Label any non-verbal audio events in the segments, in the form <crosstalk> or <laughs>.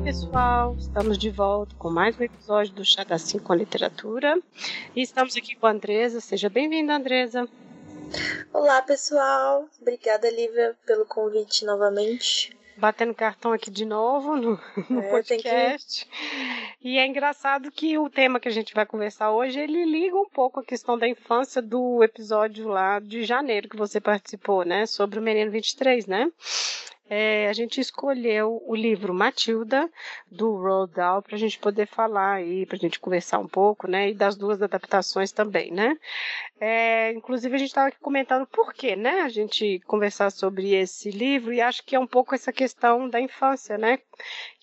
Oi, pessoal! Estamos de volta com mais um episódio do Chá da 5 com Literatura. E estamos aqui com a Andresa. Seja bem-vinda, Andresa. Olá, pessoal! Obrigada, Lívia, pelo convite novamente. Batendo cartão aqui de novo no, <laughs> no é, podcast. Que... E é engraçado que o tema que a gente vai conversar hoje, ele liga um pouco a questão da infância do episódio lá de janeiro que você participou, né? Sobre o Menino 23, né? É, a gente escolheu o livro Matilda, do Roald Dahl, para a gente poder falar aí, para a gente conversar um pouco, né? E das duas adaptações também, né? É, inclusive, a gente estava aqui comentando por que, né? A gente conversar sobre esse livro e acho que é um pouco essa questão da infância, né?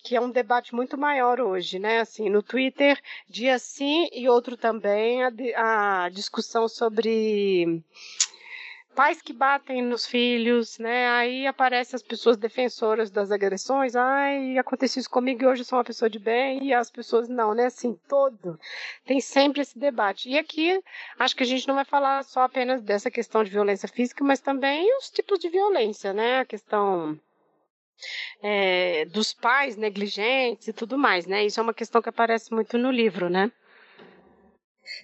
Que é um debate muito maior hoje, né? Assim, no Twitter, dia sim e outro também, a, a discussão sobre pais que batem nos filhos, né? Aí aparecem as pessoas defensoras das agressões. Ai, aconteceu isso comigo e hoje eu sou uma pessoa de bem e as pessoas não, né? Assim, todo. Tem sempre esse debate. E aqui, acho que a gente não vai falar só apenas dessa questão de violência física, mas também os tipos de violência, né? A questão é, dos pais negligentes e tudo mais, né? Isso é uma questão que aparece muito no livro, né?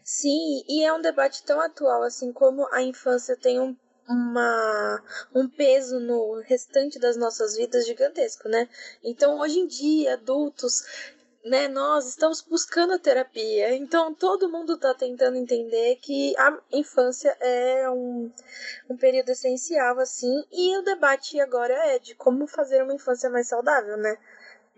Sim, e é um debate tão atual, assim como a infância tem um uma, um peso no restante das nossas vidas gigantesco, né? Então, hoje em dia, adultos, né, nós estamos buscando a terapia. Então, todo mundo está tentando entender que a infância é um, um período essencial, assim, e o debate agora é de como fazer uma infância mais saudável, né?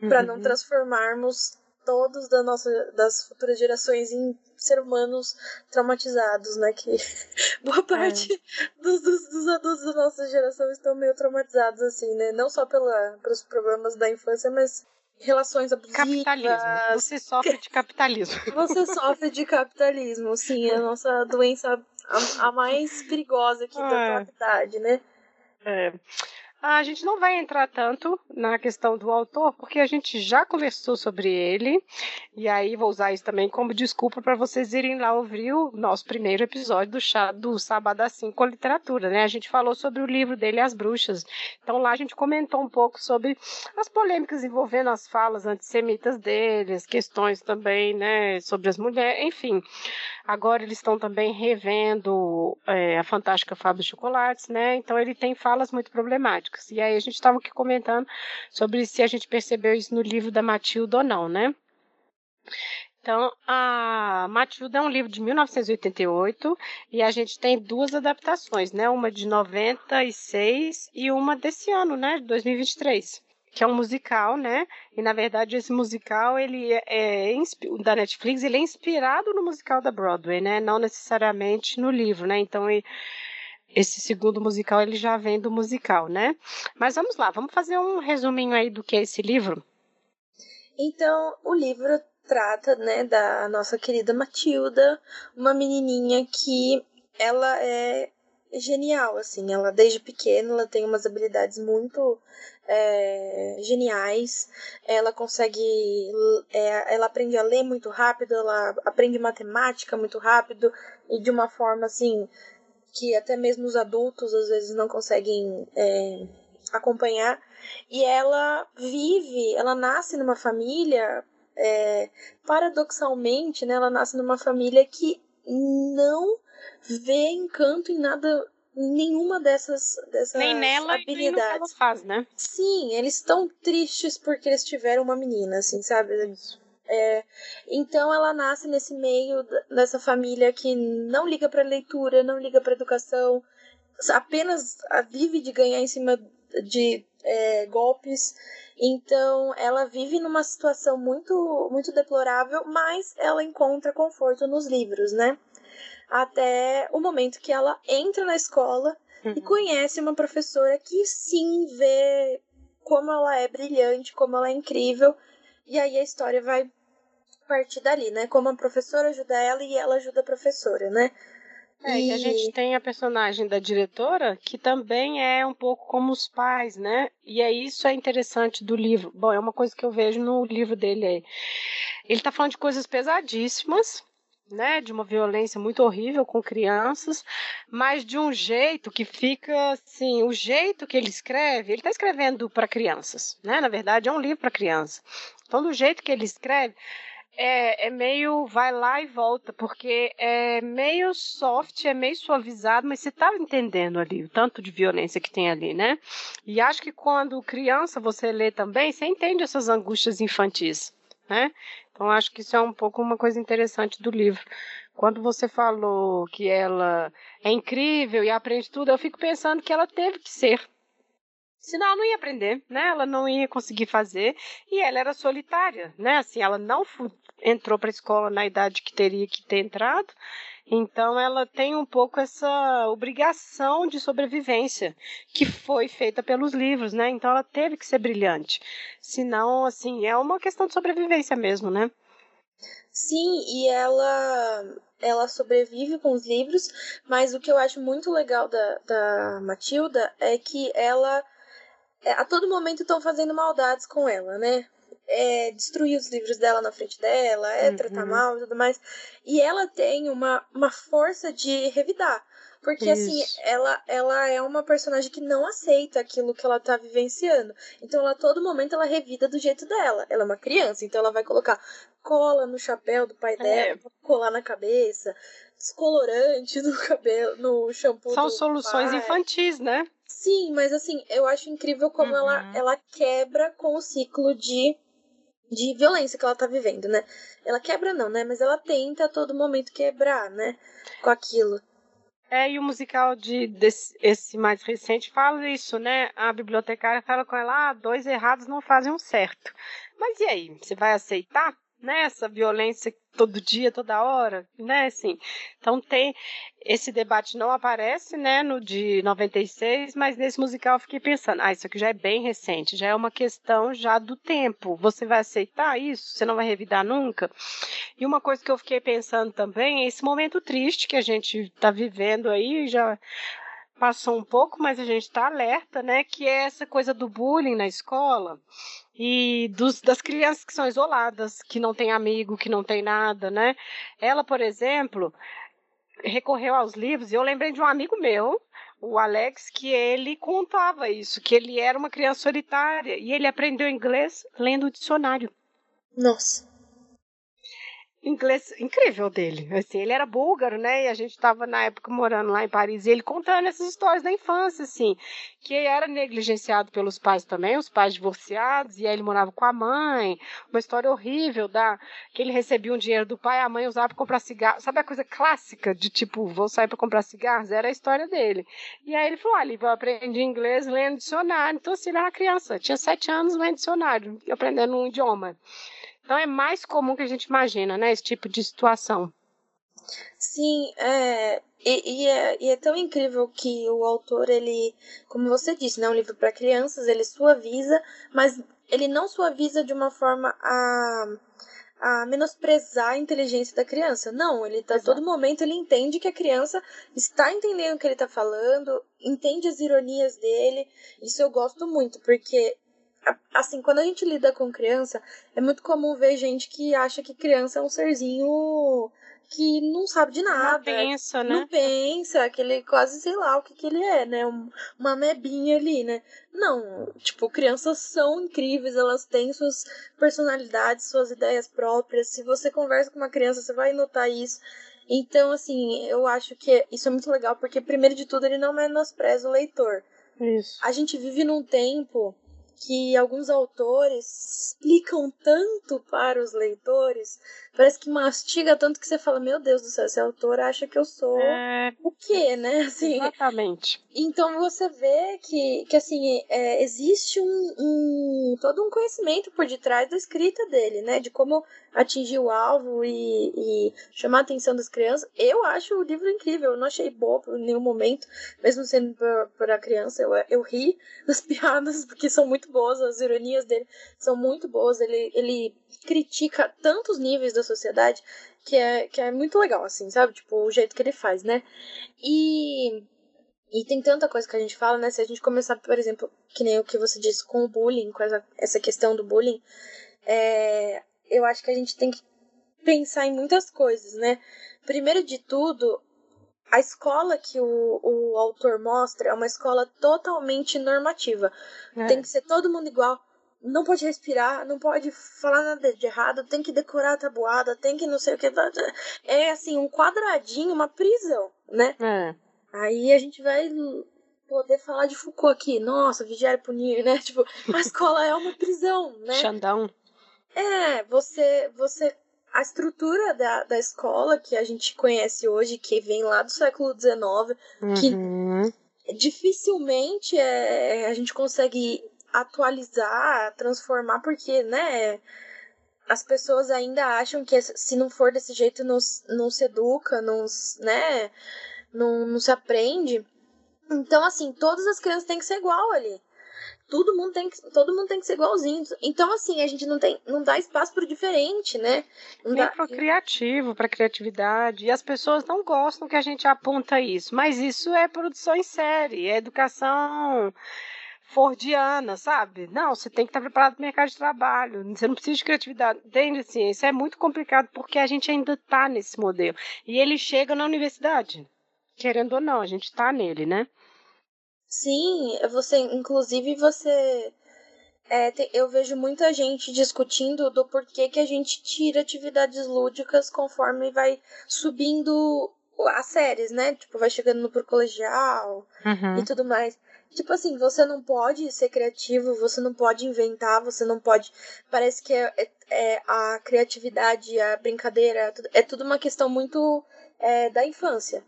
Para uhum. não transformarmos todos da nossa, das futuras gerações em ser humanos traumatizados, né? Que <laughs> boa parte é. dos, dos, dos, adultos da nossa geração estão meio traumatizados, assim, né? Não só pela, pelos problemas da infância, mas relações abusivas. Capitalismo. Você sofre de capitalismo. <laughs> Você sofre de capitalismo, sim. É a nossa doença a, a mais perigosa aqui é. da atualidade, né? É. A gente não vai entrar tanto na questão do autor, porque a gente já conversou sobre ele, e aí vou usar isso também como desculpa para vocês irem lá ouvir o nosso primeiro episódio do chá do Sábado assim com literatura, né? A gente falou sobre o livro dele, As Bruxas. Então lá a gente comentou um pouco sobre as polêmicas envolvendo as falas antissemitas dele, as questões também, né, sobre as mulheres, enfim. Agora eles estão também revendo é, a Fantástica de Chocolates, né? Então ele tem falas muito problemáticas. E aí a gente estava aqui comentando sobre se a gente percebeu isso no livro da Matilda ou não, né? Então, a Matilda é um livro de 1988 e a gente tem duas adaptações, né? Uma de 96 e uma desse ano, né? De 2023 que é um musical, né? E na verdade esse musical ele é, é da Netflix, ele é inspirado no musical da Broadway, né? Não necessariamente no livro, né? Então ele, esse segundo musical ele já vem do musical, né? Mas vamos lá, vamos fazer um resuminho aí do que é esse livro. Então, o livro trata, né, da nossa querida Matilda, uma menininha que ela é genial, assim. Ela, desde pequena, ela tem umas habilidades muito é, geniais. Ela consegue. É, ela aprende a ler muito rápido, ela aprende matemática muito rápido e de uma forma, assim, que até mesmo os adultos às vezes não conseguem é, acompanhar. E ela vive, ela nasce numa família. É, paradoxalmente, né, ela nasce numa família que não vê encanto em nada nenhuma dessas, dessas Nem nela habilidades. Nem ela faz, né? Sim, eles estão tristes porque eles tiveram uma menina, assim, sabe? Isso. É, então ela nasce nesse meio dessa família que não liga para leitura, não liga para educação, apenas vive de ganhar em cima de é, golpes. Então ela vive numa situação muito muito deplorável, mas ela encontra conforto nos livros, né? até o momento que ela entra na escola uhum. e conhece uma professora que sim vê como ela é brilhante, como ela é incrível. E aí a história vai partir dali, né? Como a professora ajuda ela e ela ajuda a professora, né? É, e... e a gente tem a personagem da diretora, que também é um pouco como os pais, né? E é isso é interessante do livro. Bom, é uma coisa que eu vejo no livro dele aí. Ele tá falando de coisas pesadíssimas, né, de uma violência muito horrível com crianças, mas de um jeito que fica assim, o jeito que ele escreve, ele está escrevendo para crianças, né? Na verdade, é um livro para criança. Então, do jeito que ele escreve, é, é, meio vai lá e volta, porque é meio soft, é meio suavizado, mas você tá entendendo ali o tanto de violência que tem ali, né? E acho que quando criança você lê também, você entende essas angústias infantis, né? Então acho que isso é um pouco uma coisa interessante do livro. Quando você falou que ela é incrível e aprende tudo, eu fico pensando que ela teve que ser Senão ela não ia aprender, né? Ela não ia conseguir fazer. E ela era solitária, né? Assim, ela não entrou para a escola na idade que teria que ter entrado. Então ela tem um pouco essa obrigação de sobrevivência que foi feita pelos livros, né? Então ela teve que ser brilhante. Senão, assim, é uma questão de sobrevivência mesmo, né? Sim, e ela ela sobrevive com os livros, mas o que eu acho muito legal da, da Matilda é que ela a todo momento estão fazendo maldades com ela, né? É, destruir os livros dela na frente dela, é uhum. tratar mal e tudo mais. E ela tem uma, uma força de revidar. Porque, assim, Isso. assim, ela, ela é uma personagem que não aceita aquilo que ela tá vivenciando. Então, ela, a todo momento, ela revida do jeito dela. Ela é uma criança, então ela vai colocar cola no chapéu do pai é. dela, é. colar na cabeça, descolorante <laughs> no cabelo, no shampoo São soluções pai. infantis, né? Sim, mas assim, eu acho incrível como uhum. ela, ela quebra com o ciclo de, de violência que ela tá vivendo, né? Ela quebra não, né? Mas ela tenta a todo momento quebrar, né? Com aquilo. É, e o musical de desse, esse mais recente fala isso, né? A bibliotecária fala com ela, ah, dois errados não fazem um certo. Mas e aí, você vai aceitar? Né, essa violência todo dia, toda hora, né, assim. Então tem esse debate não aparece, né, no de 96, mas nesse musical eu fiquei pensando, ah, isso aqui já é bem recente, já é uma questão já do tempo. Você vai aceitar isso? Você não vai revidar nunca? E uma coisa que eu fiquei pensando também é esse momento triste que a gente está vivendo aí, já passou um pouco, mas a gente está alerta, né? Que é essa coisa do bullying na escola e dos, das crianças que são isoladas, que não tem amigo, que não tem nada, né? Ela, por exemplo, recorreu aos livros e eu lembrei de um amigo meu, o Alex, que ele contava isso, que ele era uma criança solitária e ele aprendeu inglês lendo o dicionário. Nossa inglês incrível dele. Assim, ele era búlgaro, né? E a gente estava na época morando lá em Paris e ele contando essas histórias da infância, assim, que era negligenciado pelos pais também, os pais divorciados, e aí ele morava com a mãe. Uma história horrível da que ele recebia um dinheiro do pai, a mãe usava para comprar cigarro. Sabe a coisa clássica de tipo, vou sair para comprar cigarros? Era a história dele. E aí ele falou: olha, eu aprendi inglês lendo dicionário. Então, assim, ele era criança, tinha sete anos lendo dicionário, aprendendo um idioma. Então é mais comum que a gente imagina, né? Esse tipo de situação. Sim, é, e, e, é, e é tão incrível que o autor, ele, como você disse, né, um livro para crianças, ele suaviza, mas ele não suaviza de uma forma a, a menosprezar a inteligência da criança. Não, ele tá Exato. todo momento ele entende que a criança está entendendo o que ele está falando, entende as ironias dele. Isso eu gosto muito, porque assim, quando a gente lida com criança, é muito comum ver gente que acha que criança é um serzinho que não sabe de nada. Não pensa, né? Não pensa, que ele quase sei lá o que, que ele é, né? uma mebinha ali, né? Não, tipo, crianças são incríveis, elas têm suas personalidades, suas ideias próprias. Se você conversa com uma criança, você vai notar isso. Então, assim, eu acho que isso é muito legal, porque, primeiro de tudo, ele não menospreza o leitor. Isso. A gente vive num tempo que alguns autores explicam tanto para os leitores, parece que mastiga tanto que você fala, meu Deus do céu, esse autor acha que eu sou é... o quê, né? <laughs> Assim, Exatamente. Então você vê que, que assim, é, existe um, um, todo um conhecimento por detrás da escrita dele, né? De como atingir o alvo e, e chamar a atenção das crianças. Eu acho o livro incrível, eu não achei bobo em nenhum momento, mesmo sendo para criança, eu, eu ri <laughs> das piadas, porque são muito boas, as ironias dele são muito boas, ele, ele critica tantos níveis da sociedade que é, que é muito legal, assim, sabe? Tipo, o jeito que ele faz, né? E. E tem tanta coisa que a gente fala, né? Se a gente começar, por exemplo, que nem o que você disse com o bullying, com essa, essa questão do bullying, é, eu acho que a gente tem que pensar em muitas coisas, né? Primeiro de tudo, a escola que o, o autor mostra é uma escola totalmente normativa. É. Tem que ser todo mundo igual. Não pode respirar, não pode falar nada de errado, tem que decorar a tabuada, tem que não sei o que. É assim, um quadradinho, uma prisão, né? É. Aí a gente vai poder falar de Foucault aqui. Nossa, vigiar e punir, né? <laughs> Tipo, a escola é uma prisão, né? Xandão. É, você, você a estrutura da, da escola que a gente conhece hoje, que vem lá do século XIX, uhum. que dificilmente é, a gente consegue atualizar, transformar, porque, né, as pessoas ainda acham que se não for desse jeito não, não se educa, não, né, não, não se aprende. Então, assim, todas as crianças têm que ser igual ali todo mundo tem que, todo mundo tem que ser igualzinho. Então, assim, a gente não tem, não dá espaço pro diferente, né? Não Nem dá... pro criativo, pra criatividade. E as pessoas não gostam que a gente aponta isso. Mas isso é produção em série, é educação fordiana, sabe? Não, você tem que estar preparado para o mercado de trabalho. Você não precisa de criatividade. Entende? Assim, isso é muito complicado porque a gente ainda está nesse modelo. E ele chega na universidade. Querendo ou não, a gente está nele, né? Sim, você, inclusive, você. É, eu vejo muita gente discutindo do porquê que a gente tira atividades lúdicas conforme vai subindo as séries, né? Tipo, vai chegando no pro colegial uhum. e tudo mais. Tipo assim, você não pode ser criativo, você não pode inventar, você não pode. Parece que é, é, é a criatividade, a brincadeira, é tudo, é tudo uma questão muito é, da infância.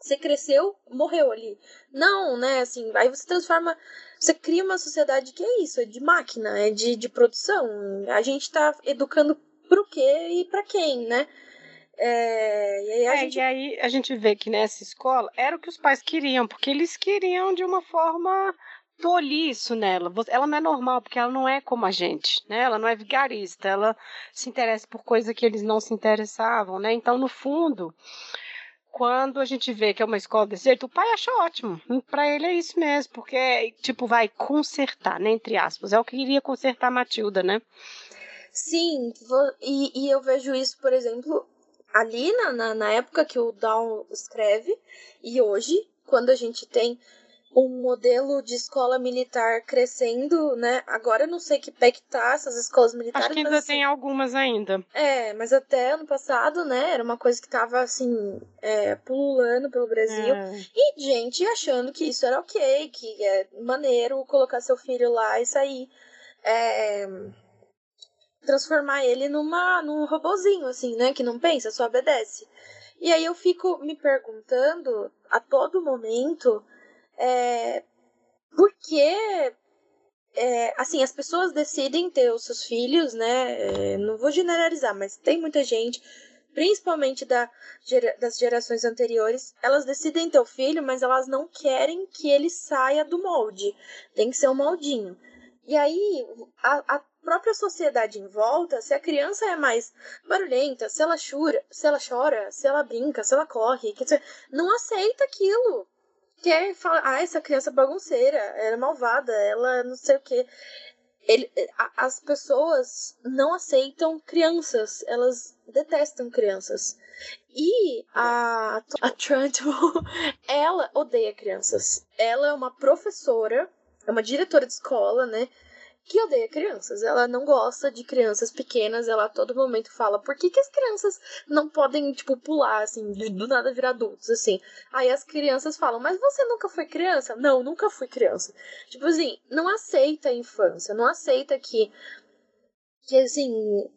Você cresceu, morreu ali. Não, né? Assim, aí você transforma. Você cria uma sociedade que é isso, é de máquina, é de, de produção. A gente tá educando pro quê e para quem, né? É, e, aí a é, gente... e aí a gente vê que nessa escola era o que os pais queriam, porque eles queriam de uma forma tolir isso nela. Ela não é normal, porque ela não é como a gente, né? Ela não é vigarista, ela se interessa por coisa que eles não se interessavam, né? Então, no fundo, quando a gente vê que é uma escola desse jeito, o pai acha ótimo. Para ele é isso mesmo, porque, tipo, vai consertar, né? Entre aspas. É o que iria consertar a Matilda, né? Sim, e, e eu vejo isso, por exemplo, ali na, na, na época que o Down escreve, e hoje, quando a gente tem um modelo de escola militar crescendo, né? Agora eu não sei que pé que tá essas escolas militares. Acho que ainda tem algumas ainda. É, mas até ano passado, né? Era uma coisa que tava assim, é, pululando pelo Brasil. É. E gente achando que isso era ok, que é maneiro colocar seu filho lá e sair. É, transformar ele numa, num robozinho, assim, né? Que não pensa, só obedece. E aí eu fico me perguntando a todo momento é, porque é, assim, as pessoas decidem ter os seus filhos, né? É, não vou generalizar, mas tem muita gente, principalmente da, das gerações anteriores, elas decidem ter o filho, mas elas não querem que ele saia do molde. Tem que ser um moldinho. E aí, a, a própria sociedade em volta, se a criança é mais barulhenta, se ela chora, se ela chora, se ela brinca, se ela corre, não aceita aquilo quer falar, ah, essa criança bagunceira, ela é malvada, ela não sei o que. Ele, as pessoas não aceitam crianças, elas detestam crianças. E a, a Trunchbull, <laughs> ela odeia crianças. Ela é uma professora, é uma diretora de escola, né? Que odeia crianças. Ela não gosta de crianças pequenas. Ela a todo momento fala: por que, que as crianças não podem, tipo, pular, assim, do nada virar adultos, assim? Aí as crianças falam: mas você nunca foi criança? Não, nunca fui criança. Tipo assim, não aceita a infância, não aceita que, que assim,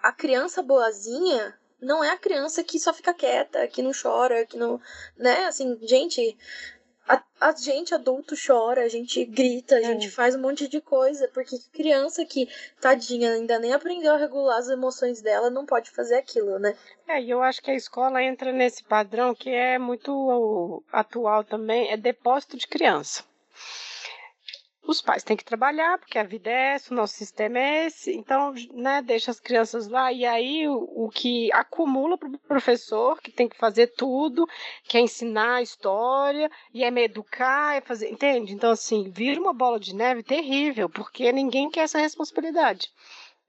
a criança boazinha não é a criança que só fica quieta, que não chora, que não. né? Assim, gente a, a gente adulto chora, a gente grita, a é. gente faz um monte de coisa, porque criança que, tadinha, ainda nem aprendeu a regular as emoções dela, não pode fazer aquilo, né? É, e eu acho que a escola entra nesse padrão que é muito atual também, é depósito de criança os pais têm que trabalhar, porque a vida é essa, o nosso sistema é esse, então, né, deixa as crianças lá, e aí o, o que acumula para o professor, que tem que fazer tudo, que é ensinar a história, e é me educar, é fazer, entende? Então, assim, vira uma bola de neve terrível, porque ninguém quer essa responsabilidade.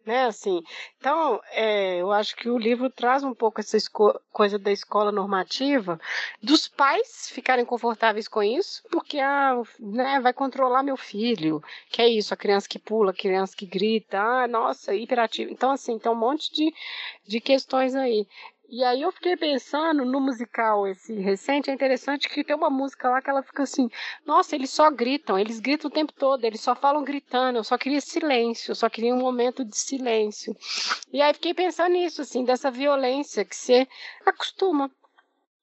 Né? Assim, então, é, eu acho que o livro traz um pouco essa coisa da escola normativa, dos pais ficarem confortáveis com isso, porque ah, né, vai controlar meu filho, que é isso, a criança que pula, a criança que grita, ah, nossa, hiperativo. Então, assim, tem um monte de, de questões aí. E aí eu fiquei pensando no musical esse recente, é interessante que tem uma música lá que ela fica assim, nossa, eles só gritam, eles gritam o tempo todo, eles só falam gritando, eu só queria silêncio, eu só queria um momento de silêncio. E aí fiquei pensando nisso, assim, dessa violência que você acostuma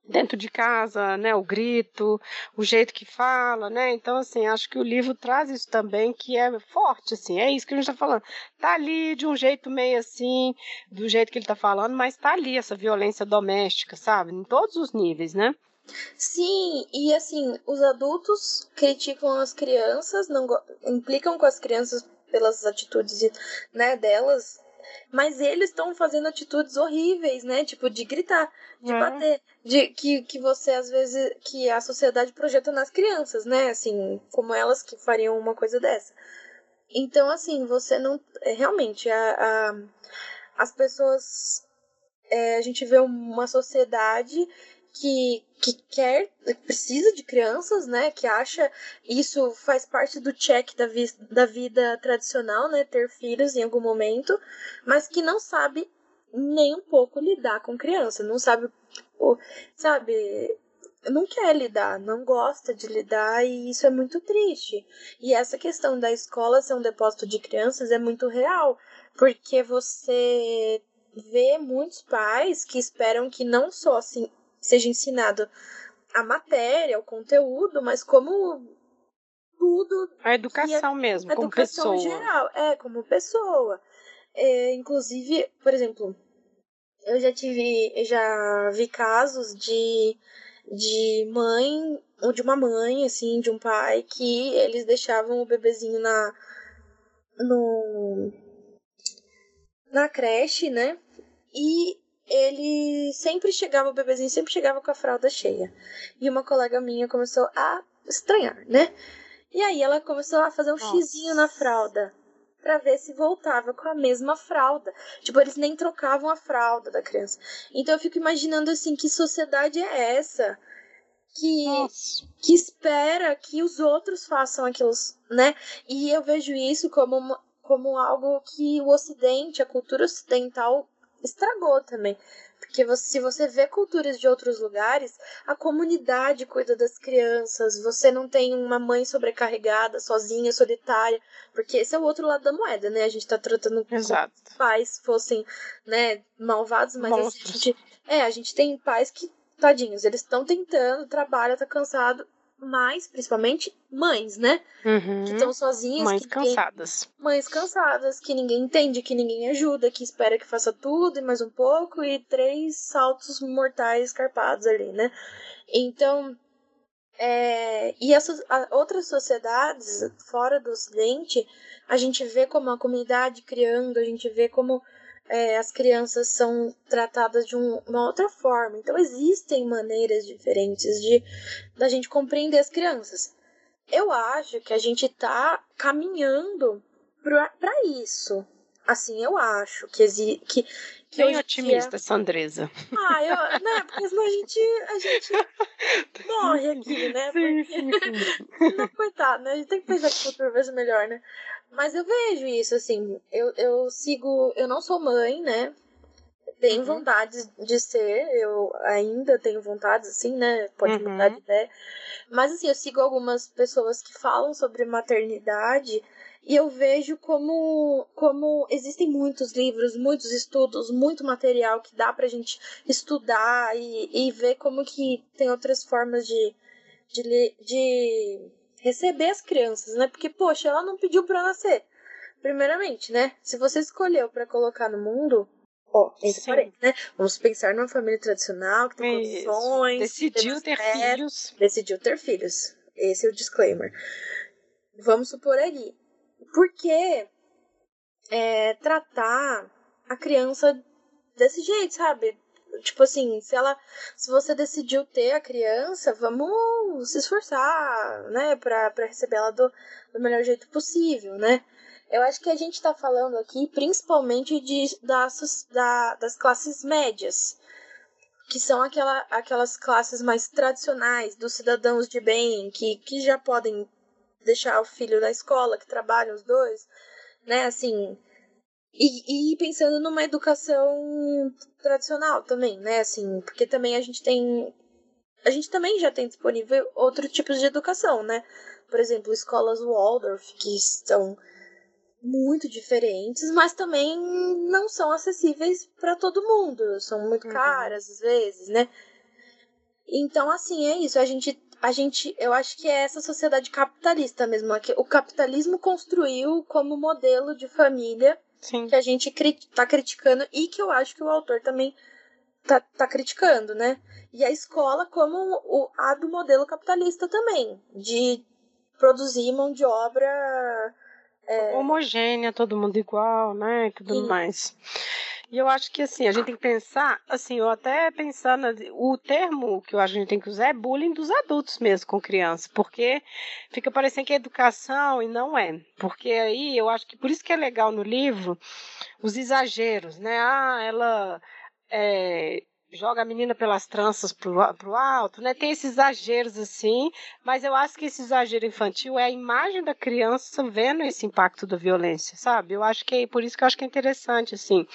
dentro de casa, né, o grito, o jeito que fala, né? Então assim, acho que o livro traz isso também que é forte, assim, é isso que a gente está falando. Tá ali de um jeito meio assim, do jeito que ele está falando, mas tá ali essa violência doméstica, sabe? Em todos os níveis, né? Sim, e assim, os adultos criticam as crianças, não implicam com as crianças pelas atitudes né, delas, mas eles estão fazendo atitudes horríveis, né? Tipo, de gritar, de é. bater, de que, que você, às vezes, que a sociedade projeta nas crianças, né? Assim, como elas que fariam uma coisa dessa. Então, assim, você não. É, realmente, a, a as pessoas. É, a gente vê uma sociedade que, que quer, precisa de crianças, né? Que acha isso faz parte do check da, vi, da vida tradicional, né? Ter filhos em algum momento, mas que não sabe nem um pouco lidar com criança, não sabe, sabe, não quer lidar, não gosta de lidar e isso é muito triste. E essa questão da escola ser um depósito de crianças é muito real, porque você vê muitos pais que esperam que não só assim seja ensinado a matéria, o conteúdo, mas como tudo. A educação é, mesmo, a como educação pessoa. geral, é, como pessoa. É, inclusive, por exemplo, eu já tive, eu já vi casos de, de mãe, ou de uma mãe, assim, de um pai, que eles deixavam o bebezinho na. no. na creche, né? E ele sempre chegava, o bebezinho sempre chegava com a fralda cheia. E uma colega minha começou a estranhar, né? E aí ela começou a fazer um Nossa. xizinho na fralda para ver se voltava com a mesma fralda. Tipo, eles nem trocavam a fralda da criança. Então eu fico imaginando assim, que sociedade é essa? Que, que espera que os outros façam aquilo, né? E eu vejo isso como, uma, como algo que o Ocidente, a cultura ocidental estragou também. Porque você, se você vê culturas de outros lugares, a comunidade cuida das crianças, você não tem uma mãe sobrecarregada, sozinha, solitária, porque esse é o outro lado da moeda, né? A gente tá tratando Exato. como se pais fossem, né, malvados, mas assim, a gente, é, a gente tem pais que, tadinhos, eles estão tentando, trabalha, tá cansado, mas principalmente mães, né? Uhum. Que estão sozinhas. Mães cansadas. Mães cansadas, que ninguém entende, que ninguém ajuda, que espera que faça tudo e mais um pouco, e três saltos mortais escarpados ali, né? Então. É, e essas outras sociedades fora do Ocidente, a gente vê como a comunidade criando, a gente vê como é, as crianças são tratadas de um, uma outra forma. Então existem maneiras diferentes de da gente compreender as crianças. Eu acho que a gente está caminhando para isso. Assim, eu acho que existe. Que, que Bem otimista, Sandresa. Ah, eu, né? Porque senão a gente, a gente <laughs> morre aqui, né? Sim, sim, sim. <laughs> Não, coitado, né? A gente tem que pensar que o futuro vai ser melhor, né? Mas eu vejo isso, assim. Eu, eu sigo. Eu não sou mãe, né? Tenho uhum. vontade de ser, eu ainda tenho vontade, assim, né? Pode uhum. mudar de ideia. Mas, assim, eu sigo algumas pessoas que falam sobre maternidade e eu vejo como, como existem muitos livros, muitos estudos, muito material que dá pra gente estudar e, e ver como que tem outras formas de, de, de receber as crianças, né? Porque, poxa, ela não pediu para nascer. Primeiramente, né? Se você escolheu para colocar no mundo, ó, esse né? Vamos pensar numa família tradicional que tem Isso. condições. Decidiu ter filhos. Decidiu ter filhos. Esse é o disclaimer. Vamos supor ali. Por que é, tratar a criança desse jeito, sabe? Tipo assim, se ela. Se você decidiu ter a criança, vamos se esforçar, né? Pra receber ela do, do melhor jeito possível, né? Eu acho que a gente está falando aqui principalmente de, das, da, das classes médias, que são aquela, aquelas classes mais tradicionais, dos cidadãos de bem, que, que já podem deixar o filho na escola, que trabalham os dois, né? Assim. E, e pensando numa educação tradicional também, né? Assim, porque também a gente tem. A gente também já tem disponível outros tipos de educação, né? Por exemplo, escolas Waldorf, que são muito diferentes, mas também não são acessíveis para todo mundo, são muito uhum. caras às vezes, né? Então, assim, é isso. A gente, a gente, eu acho que é essa sociedade capitalista mesmo, que o capitalismo construiu como modelo de família Sim. que a gente está criticando e que eu acho que o autor também tá, tá criticando, né? E a escola como o, a do modelo capitalista também, de produzir mão de obra é... homogênea, todo mundo igual, né? E tudo mais. E eu acho que assim, a gente tem que pensar, assim, eu até pensando, o termo que que a gente tem que usar é bullying dos adultos mesmo com criança, porque fica parecendo que é educação e não é. Porque aí eu acho que por isso que é legal no livro os exageros, né? Ah, ela é, joga a menina pelas tranças pro, pro alto, né? Tem esses exageros assim, mas eu acho que esse exagero infantil é a imagem da criança vendo esse impacto da violência, sabe? Eu acho que é por isso que eu acho que é interessante, assim.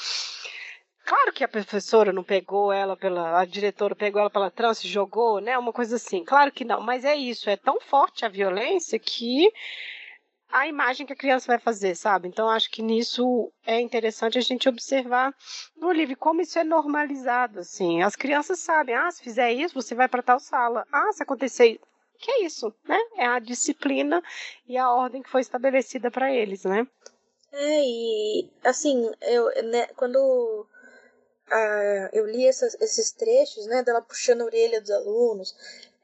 Claro que a professora não pegou ela pela. A diretora pegou ela pela trança e jogou, né? Uma coisa assim. Claro que não, mas é isso. É tão forte a violência que a imagem que a criança vai fazer, sabe? Então acho que nisso é interessante a gente observar no livro como isso é normalizado, assim. As crianças sabem, ah, se fizer isso, você vai para tal sala. Ah, se acontecer que é isso, né? É a disciplina e a ordem que foi estabelecida para eles, né? É, e assim, eu, né, quando eu li essas, esses trechos, né, dela puxando a orelha dos alunos,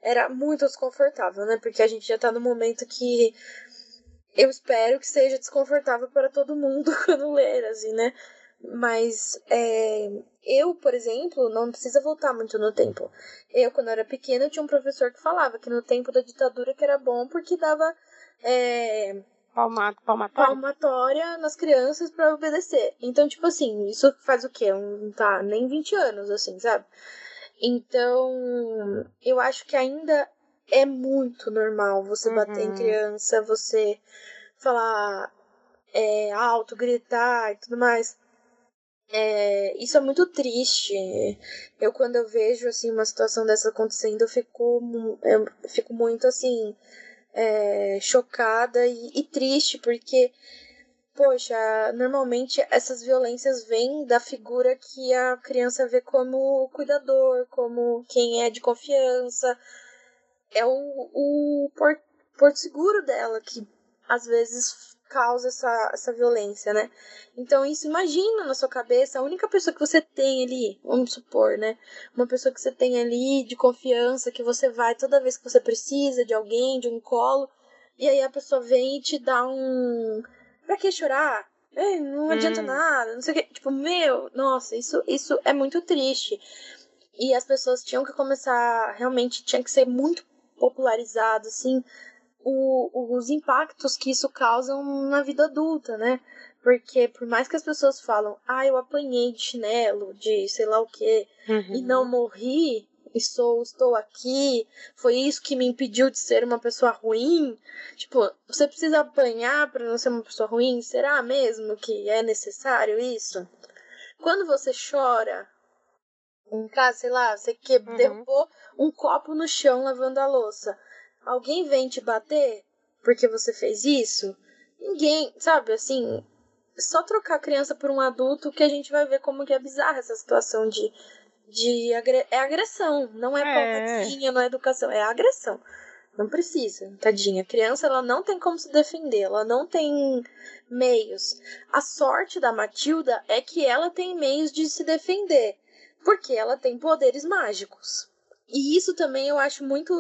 era muito desconfortável, né? Porque a gente já tá no momento que eu espero que seja desconfortável para todo mundo <laughs> quando ler, assim, né? Mas é, eu, por exemplo, não precisa voltar muito no tempo. Eu, quando era pequena, tinha um professor que falava que no tempo da ditadura que era bom porque dava é, palmatória. palmatória nas crianças para obedecer. Então, tipo assim, isso faz o quê? Um, tá, nem 20 anos, assim, sabe? Então, eu acho que ainda é muito normal você uhum. bater em uhum. criança, você falar é, alto, gritar e tudo mais. É, isso é muito triste. Eu, quando eu vejo assim uma situação dessa acontecendo, eu fico, eu fico muito assim é, chocada e, e triste, porque, poxa, normalmente essas violências vêm da figura que a criança vê como cuidador, como quem é de confiança, é o, o porto, porto seguro dela, que às vezes causa essa, essa violência, né? Então, isso imagina na sua cabeça, a única pessoa que você tem ali, vamos supor, né? Uma pessoa que você tem ali de confiança, que você vai toda vez que você precisa de alguém, de um colo, e aí a pessoa vem e te dá um. Pra que chorar? É, não adianta hum. nada, não sei o que. Tipo, meu, nossa, isso, isso é muito triste. E as pessoas tinham que começar, realmente, tinha que ser muito popularizado, assim, o, os impactos que isso causa na vida adulta, né? Porque por mais que as pessoas falam, ah, eu apanhei de chinelo, de sei lá o que, uhum. e não morri, e sou, estou aqui, foi isso que me impediu de ser uma pessoa ruim. Tipo, você precisa apanhar para não ser uma pessoa ruim? Será mesmo que é necessário isso? Quando você chora, em casa, sei lá, você que uhum. derrubou um copo no chão lavando a louça. Alguém vem te bater porque você fez isso? Ninguém, sabe, assim, só trocar a criança por um adulto que a gente vai ver como que é bizarra essa situação de de é agressão, não é, é. não é educação, é agressão. Não precisa, tadinha. A criança ela não tem como se defender, ela não tem meios. A sorte da Matilda é que ela tem meios de se defender porque ela tem poderes mágicos. E isso também eu acho muito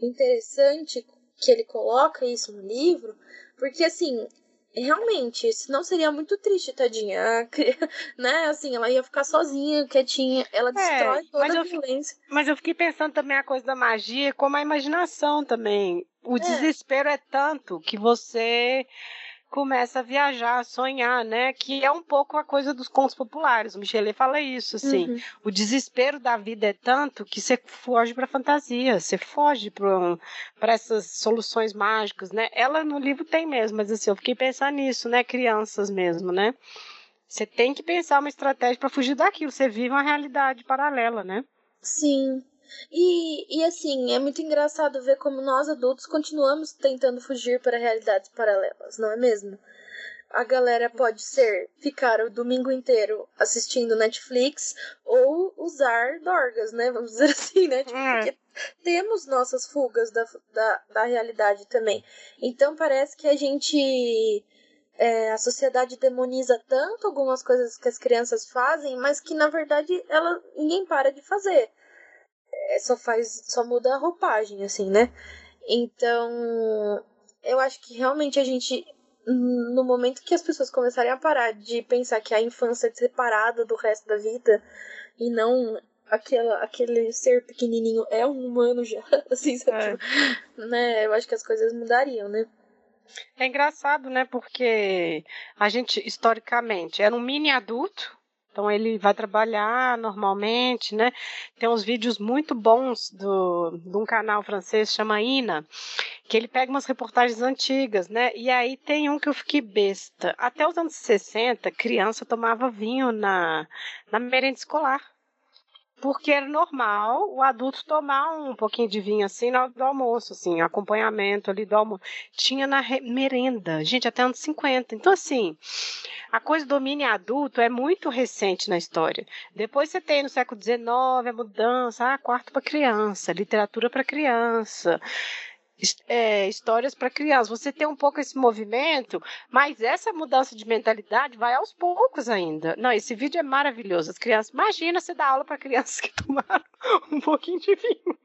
interessante que ele coloca isso no livro, porque assim, realmente, senão seria muito triste, tadinha. <laughs> né? Assim, ela ia ficar sozinha, quietinha, ela é, destrói toda a violência. Fiquei, mas eu fiquei pensando também a coisa da magia, como a imaginação também. O é. desespero é tanto que você começa a viajar, a sonhar, né? Que é um pouco a coisa dos contos populares. O Michelet fala isso, assim. Uhum. O desespero da vida é tanto que você foge para fantasia, você foge para essas soluções mágicas, né? Ela no livro tem mesmo, mas assim, eu fiquei pensando nisso, né? Crianças mesmo, né? Você tem que pensar uma estratégia para fugir daquilo. Você vive uma realidade paralela, né? Sim, e, e assim, é muito engraçado ver como nós adultos continuamos tentando fugir para realidades paralelas, não é mesmo? A galera pode ser ficar o domingo inteiro assistindo Netflix ou usar dorgas, né? Vamos dizer <laughs> assim, né? Tipo, é. porque temos nossas fugas da, da, da realidade também. Então parece que a gente. É, a sociedade demoniza tanto algumas coisas que as crianças fazem, mas que na verdade ela, ninguém para de fazer. É, só faz. só muda a roupagem, assim, né? Então, eu acho que realmente a gente. No momento que as pessoas começarem a parar de pensar que a infância é separada do resto da vida e não aquela, aquele ser pequenininho é um humano já, <laughs> assim, sabe? É. Né? Eu acho que as coisas mudariam, né? É engraçado, né? Porque a gente, historicamente, era um mini adulto então ele vai trabalhar normalmente, né? Tem uns vídeos muito bons do, de um canal francês chama Ina, que ele pega umas reportagens antigas, né? E aí tem um que eu fiquei besta. Até os anos 60, criança tomava vinho na, na merenda escolar porque era normal o adulto tomar um pouquinho de vinho assim no do almoço, assim, acompanhamento ali do almoço. Tinha na merenda, gente, até anos 50. Então, assim, a coisa do domínio adulto é muito recente na história. Depois você tem no século XIX a mudança, ah, quarto para criança, literatura para criança é, histórias para crianças. Você tem um pouco esse movimento, mas essa mudança de mentalidade vai aos poucos ainda. Não, esse vídeo é maravilhoso. As crianças, imagina você dar aula para crianças que <laughs> tomaram um pouquinho de vinho.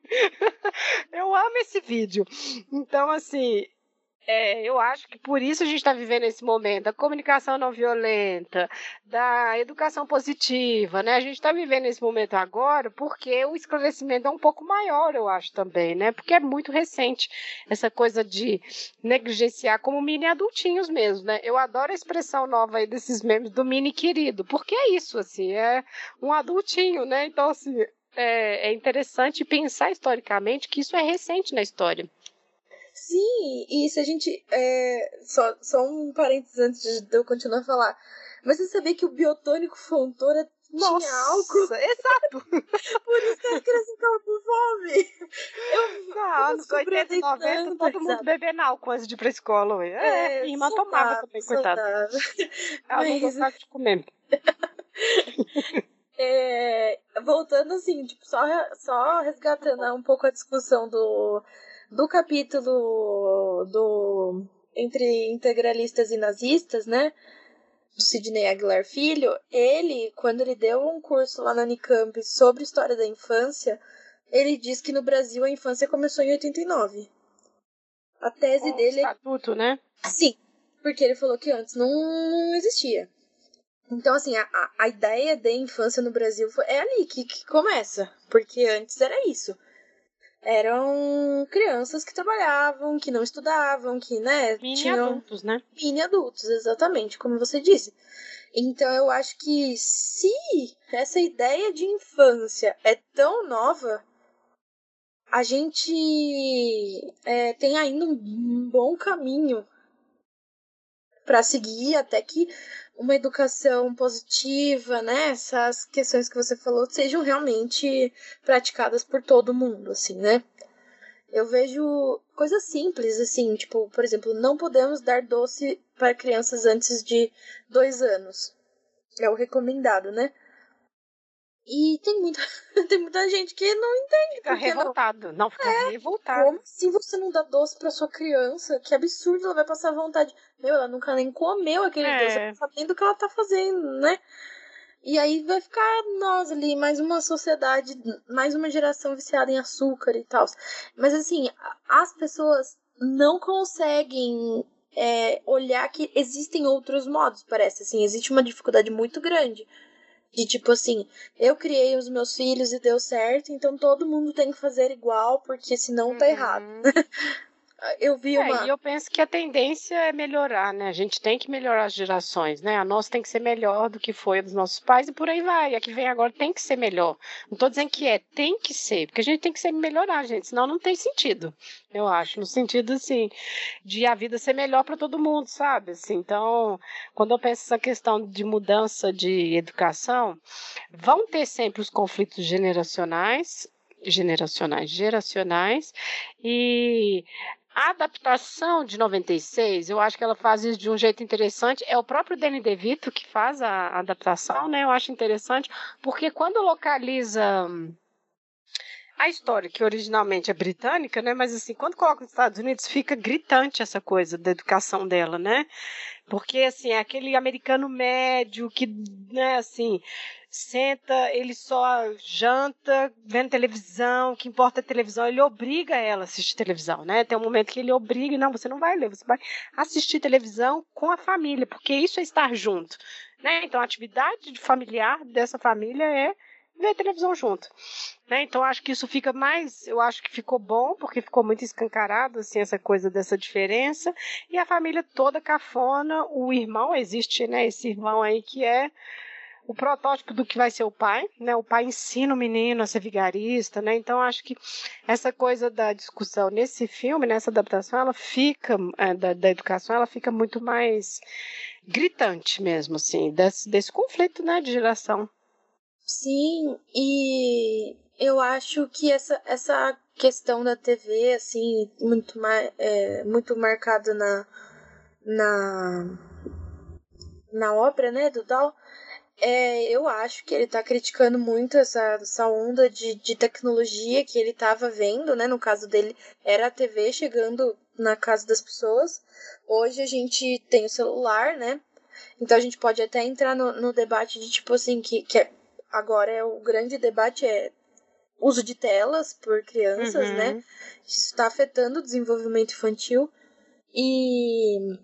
Eu amo esse vídeo. Então, assim, é, eu acho que por isso a gente está vivendo esse momento da comunicação não violenta, da educação positiva, né? A gente está vivendo esse momento agora porque o esclarecimento é um pouco maior, eu acho também, né? Porque é muito recente essa coisa de negligenciar como mini adultinhos mesmo, né? Eu adoro a expressão nova aí desses memes do mini querido, porque é isso, assim, é um adultinho, né? Então, assim, é, é interessante pensar historicamente que isso é recente na história. Sim, e se a gente. É, só, só um parênteses antes de eu continuar a falar. Mas você sabia que o biotônico Fontoura Nossa, tinha álcool? <laughs> Exato! <laughs> Por isso que as crianças ficavam com fome. Eu, ah, nos 80 e 90, todo mundo bebendo álcool antes de ir pra escola. É, é minha irmã tomava também, coitada. Ela Mas... não gostava de comer. <laughs> É, voltando assim, tipo, só, só resgatando um pouco a discussão do do capítulo do entre integralistas e nazistas, né? Do Sidney Aguilar Filho, ele, quando ele deu um curso lá na Unicamp sobre história da infância, ele diz que no Brasil a infância começou em 89. A tese oh, dele. Estatuto, né? Sim, porque ele falou que antes não existia. Então, assim, a, a ideia de infância no Brasil foi, é ali que, que começa. Porque antes era isso eram crianças que trabalhavam, que não estudavam, que, né, mini tinham adultos, né? Mini adultos, exatamente, como você disse. Então eu acho que se essa ideia de infância é tão nova, a gente é, tem ainda um bom caminho para seguir até que uma educação positiva, né? Essas questões que você falou sejam realmente praticadas por todo mundo, assim, né? Eu vejo coisas simples, assim, tipo, por exemplo, não podemos dar doce para crianças antes de dois anos. É o recomendado, né? E tem muita, <laughs> tem muita gente que não entende. Fica revoltado. Não, não fica é, revoltado. Como se você não dá doce pra sua criança? Que absurdo, ela vai passar vontade. Meu, ela nunca nem comeu aquele é. doce, ela sabe nem do que ela tá fazendo, né? E aí vai ficar nós ali, mais uma sociedade, mais uma geração viciada em açúcar e tal. Mas assim, as pessoas não conseguem é, olhar que existem outros modos, parece. Assim, existe uma dificuldade muito grande de tipo assim, eu criei os meus filhos e deu certo, então todo mundo tem que fazer igual, porque senão tá errado. <laughs> Eu vi é, uma. E eu penso que a tendência é melhorar, né? A gente tem que melhorar as gerações, né? A nossa tem que ser melhor do que foi a dos nossos pais e por aí vai. A que vem agora tem que ser melhor. Não estou dizendo que é, tem que ser, porque a gente tem que ser melhorar, gente, senão não tem sentido. Eu acho, no sentido assim de a vida ser melhor para todo mundo, sabe? Assim, então, quando eu penso essa questão de mudança de educação, vão ter sempre os conflitos generacionais, generacionais, geracionais, e a adaptação de 96, eu acho que ela faz isso de um jeito interessante. É o próprio Danny DeVito que faz a adaptação, né? Eu acho interessante, porque quando localiza a história, que originalmente é britânica, né? Mas assim, quando coloca nos Estados Unidos, fica gritante essa coisa da educação dela, né? Porque assim, é aquele americano médio que, né, assim, senta, ele só janta vendo televisão, o que importa é televisão, ele obriga ela a assistir televisão, né? Tem um momento que ele obriga, não, você não vai ler, você vai assistir televisão com a família, porque isso é estar junto, né? Então a atividade familiar dessa família é ver televisão junto. Né? Então acho que isso fica mais, eu acho que ficou bom, porque ficou muito escancarado assim, essa coisa dessa diferença. E a família toda cafona, o irmão, existe né, esse irmão aí que é o protótipo do que vai ser o pai, né? O pai ensina o menino a ser vigarista, né? Então acho que essa coisa da discussão nesse filme, nessa adaptação, ela fica é, da, da, educação, ela fica muito mais gritante mesmo, assim, desse, desse conflito, né, de geração. Sim, e eu acho que essa, essa questão da TV, assim, muito, mais, é, muito marcada na, na, na obra, né, do Dal, é, eu acho que ele está criticando muito essa, essa onda de, de tecnologia que ele estava vendo, né? No caso dele, era a TV chegando na casa das pessoas. Hoje a gente tem o celular, né? Então a gente pode até entrar no, no debate de tipo assim, que, que é agora é o grande debate é uso de telas por crianças, uhum. né? Isso está afetando o desenvolvimento infantil. E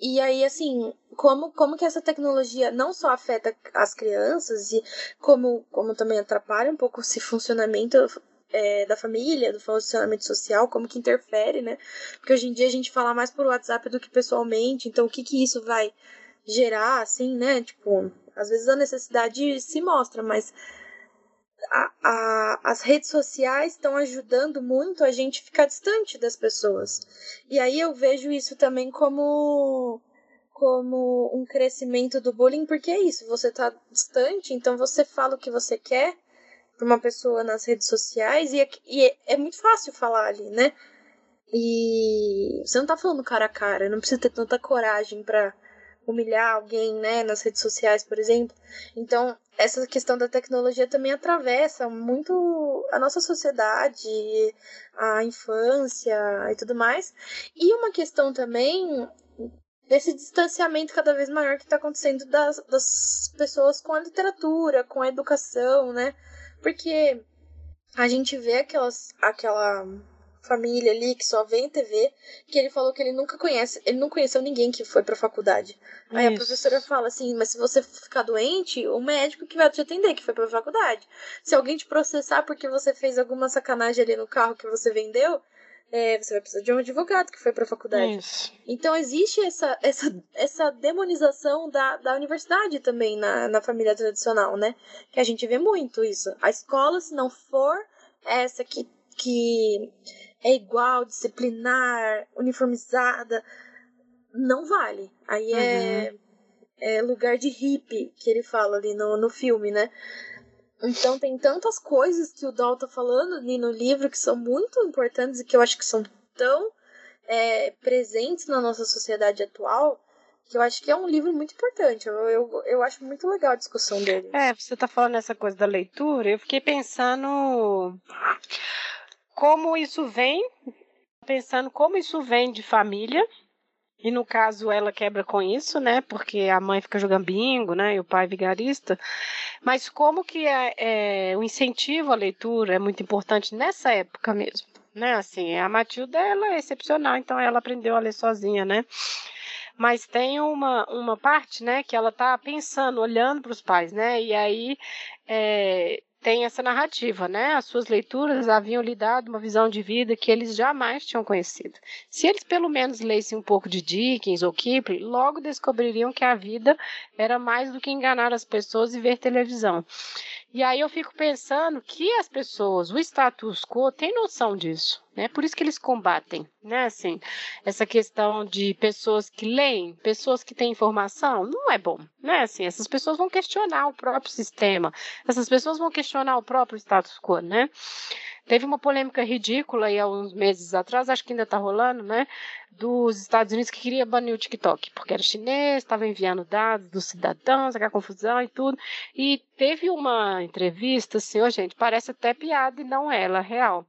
e aí assim, como como que essa tecnologia não só afeta as crianças e como como também atrapalha um pouco esse funcionamento é, da família, do funcionamento social, como que interfere, né? Porque hoje em dia a gente fala mais por WhatsApp do que pessoalmente, então o que que isso vai gerar, assim, né? Tipo, às vezes a necessidade se mostra, mas a, a, as redes sociais estão ajudando muito a gente ficar distante das pessoas. E aí eu vejo isso também como como um crescimento do bullying, porque é isso, você tá distante, então você fala o que você quer para uma pessoa nas redes sociais e, é, e é, é, muito fácil falar ali, né? E você não tá falando cara a cara, não precisa ter tanta coragem para humilhar alguém, né, nas redes sociais, por exemplo. Então, essa questão da tecnologia também atravessa muito a nossa sociedade, a infância e tudo mais. E uma questão também desse distanciamento cada vez maior que está acontecendo das, das pessoas com a literatura, com a educação, né? Porque a gente vê aquelas, aquela família ali que só vê em TV, que ele falou que ele nunca conhece, ele não conheceu ninguém que foi pra faculdade. Aí Isso. a professora fala assim, mas se você ficar doente, o médico que vai te atender, que foi pra faculdade. Se alguém te processar porque você fez alguma sacanagem ali no carro que você vendeu, é, você vai precisar de um advogado que foi pra faculdade. Isso. Então existe essa, essa, essa demonização da, da universidade também na, na família tradicional, né? Que a gente vê muito isso. A escola, se não for essa que, que é igual, disciplinar, uniformizada, não vale. Aí é, uhum. é lugar de hippie que ele fala ali no, no filme, né? Então tem tantas coisas que o Dal tá falando ali no livro que são muito importantes e que eu acho que são tão é, presentes na nossa sociedade atual que eu acho que é um livro muito importante. Eu, eu, eu acho muito legal a discussão dele. É, você tá falando essa coisa da leitura, eu fiquei pensando como isso vem, pensando como isso vem de família, e no caso ela quebra com isso, né? Porque a mãe fica jogando bingo, né? E o pai vigarista. Mas como que é, é, o incentivo à leitura é muito importante nessa época mesmo, né? Assim, a Matilda ela é excepcional, então ela aprendeu a ler sozinha, né? Mas tem uma, uma parte, né, que ela tá pensando, olhando para os pais, né? E aí é, tem essa narrativa, né? As suas leituras haviam lhe dado uma visão de vida que eles jamais tinham conhecido. Se eles pelo menos lessem um pouco de Dickens ou Kipling, logo descobririam que a vida era mais do que enganar as pessoas e ver televisão. E aí eu fico pensando que as pessoas, o status quo, tem noção disso, né? Por isso que eles combatem, né? Assim, essa questão de pessoas que leem, pessoas que têm informação, não é bom, né? Assim, essas pessoas vão questionar o próprio sistema, essas pessoas vão questionar o próprio status quo, né? Teve uma polêmica ridícula aí há uns meses atrás, acho que ainda está rolando, né? Dos Estados Unidos que queria banir o TikTok, porque era chinês, estava enviando dados dos cidadãos, aquela confusão e tudo. E teve uma entrevista, assim, oh, gente, parece até piada e não é, ela é real.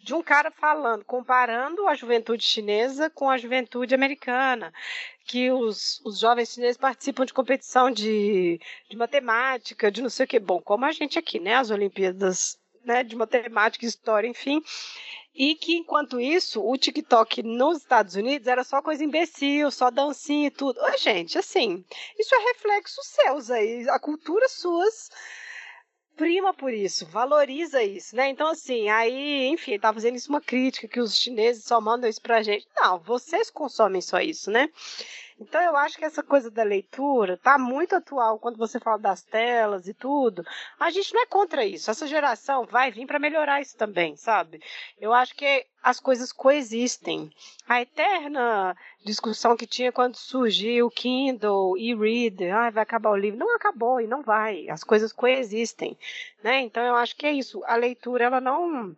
De um cara falando, comparando a juventude chinesa com a juventude americana, que os, os jovens chineses participam de competição de, de matemática, de não sei o que. Bom, como a gente aqui, né? As Olimpíadas né, de matemática, história, enfim. E que, enquanto isso, o TikTok nos Estados Unidos era só coisa imbecil, só dancinha e tudo. Ô, gente, assim, isso é reflexo seus aí, a cultura suas prima por isso, valoriza isso, né? Então, assim, aí, enfim, tá fazendo isso uma crítica que os chineses só mandam isso pra gente. Não, vocês consomem só isso, né? Então eu acho que essa coisa da leitura tá muito atual quando você fala das telas e tudo. A gente não é contra isso. Essa geração vai vir para melhorar isso também, sabe? Eu acho que as coisas coexistem. A eterna discussão que tinha quando surgiu o Kindle e Reader, ah, vai acabar o livro. Não acabou e não vai. As coisas coexistem, né? Então eu acho que é isso. A leitura ela não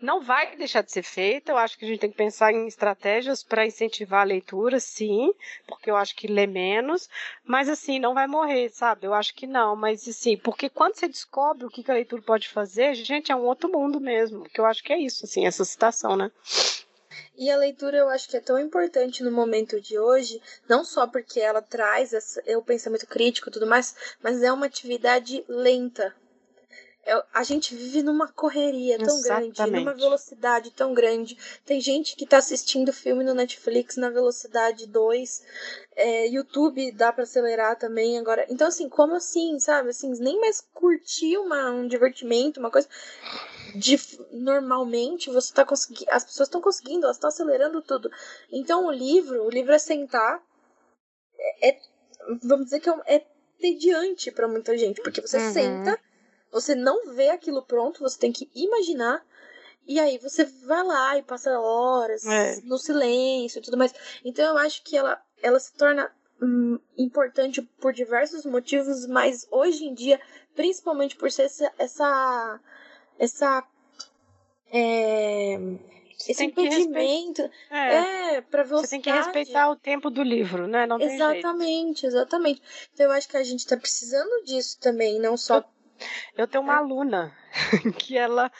não vai deixar de ser feita. Eu acho que a gente tem que pensar em estratégias para incentivar a leitura, sim, porque eu acho que lê menos, mas assim, não vai morrer, sabe? Eu acho que não, mas assim, porque quando você descobre o que a leitura pode fazer, gente, é um outro mundo mesmo, que eu acho que é isso, assim, essa citação, né? E a leitura eu acho que é tão importante no momento de hoje, não só porque ela traz o pensamento crítico e tudo mais, mas é uma atividade lenta, é, a gente vive numa correria tão Exatamente. grande, numa velocidade tão grande. Tem gente que tá assistindo filme no Netflix na velocidade 2. É, YouTube dá para acelerar também agora. Então, assim, como assim, sabe? Assim, nem mais curtir uma, um divertimento, uma coisa. De, normalmente você tá conseguindo. As pessoas estão conseguindo, elas estão acelerando tudo. Então o livro, o livro é sentar. É, é vamos dizer que é, é tediante para muita gente, porque você uhum. senta você não vê aquilo pronto, você tem que imaginar. E aí você vai lá e passa horas é. no silêncio e tudo mais. Então eu acho que ela, ela se torna hum, importante por diversos motivos, mas hoje em dia, principalmente por ser essa. essa, essa é, esse impedimento é, é para. Você tem que respeitar o tempo do livro, né? Não exatamente, exatamente. Então eu acho que a gente tá precisando disso também, não só eu tenho uma aluna <laughs> que ela